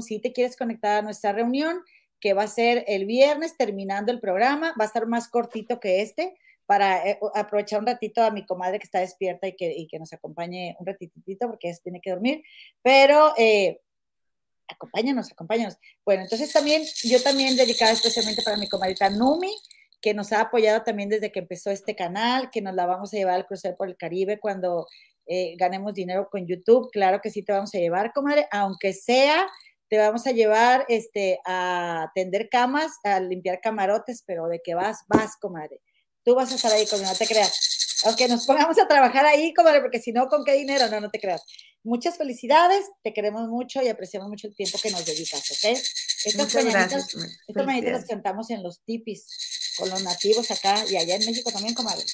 si te quieres conectar a nuestra reunión que va a ser el viernes terminando el programa, va a estar más cortito que este para eh, aprovechar un ratito a mi comadre que está despierta y que, que nos acompañe un ratitito porque tiene que dormir, pero eh, acompáñanos, acompáñanos. Bueno, entonces también, yo también dedicada especialmente para mi comadrita Numi, que nos ha apoyado también desde que empezó este canal, que nos la vamos a llevar al crucero por el Caribe cuando eh, ganemos dinero con YouTube, claro que sí te vamos a llevar, comadre, aunque sea, te vamos a llevar este, a tender camas, a limpiar camarotes, pero de que vas, vas, comadre. Tú vas a estar ahí conmigo, no te creas. Aunque nos pongamos a trabajar ahí, comadre, porque si no, ¿con qué dinero? No, no te creas. Muchas felicidades, te queremos mucho y apreciamos mucho el tiempo que nos dedicas, ¿ok? Estas mañanitas, estas mañanitas las cantamos en los tipis, con los nativos acá y allá en México también, comadre.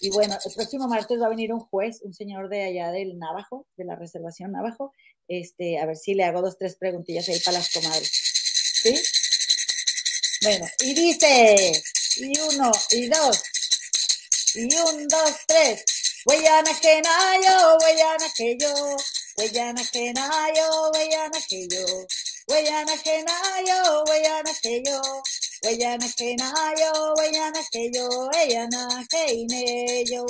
Y bueno, el próximo martes va a venir un juez, un señor de allá del Navajo, de la reservación Navajo, este, a ver si le hago dos, tres preguntillas ahí para las comadres. ¿Sí? Bueno, y dice, y uno, y dos, y un, dos, tres. Huellana que nayo, huellana que yo, huellana que nayo, huellana que yo, huellana que nayo, huellana que yo. Weyana que na yo, weyana que yo, weyana que ne yo.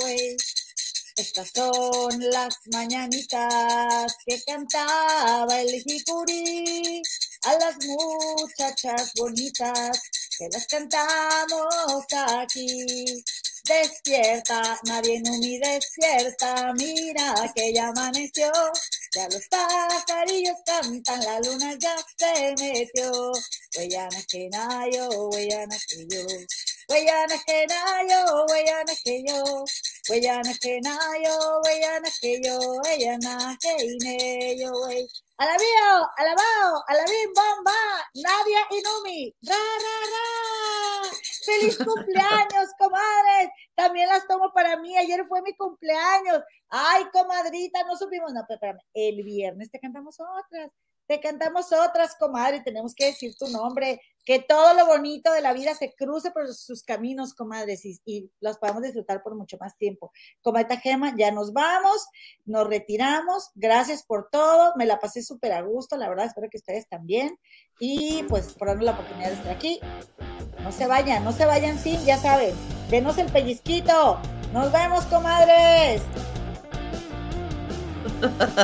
Estas son las mañanitas que cantaba el jicuri a las muchachas bonitas que las cantamos aquí. Despierta, nadie no mi despierta, mira que ya amaneció, ya los pajarillos cantan, la luna ya se metió. Huellana que nayo, huellana que yo, huellana que nayo, huellana que yo, huellana que nayo, huellana que yo, huellana que yo. Alabío, alabao, alabim, bomba, Nadia y Numi, ra, ra, ra. ¡Feliz cumpleaños, comadres! También las tomo para mí. Ayer fue mi cumpleaños. Ay, comadrita, no supimos. No, pero espérame. El viernes te cantamos otras te cantamos otras, comadre, tenemos que decir tu nombre, que todo lo bonito de la vida se cruce por sus caminos, comadres, y, los podamos disfrutar por mucho más tiempo. Comadre Gema, ya nos vamos, nos retiramos, gracias por todo, me la pasé súper a gusto, la verdad, espero que ustedes también, y pues por darnos la oportunidad de estar aquí. No se vayan, no se vayan sin, ya saben, denos el pellizquito. Nos vemos, comadres.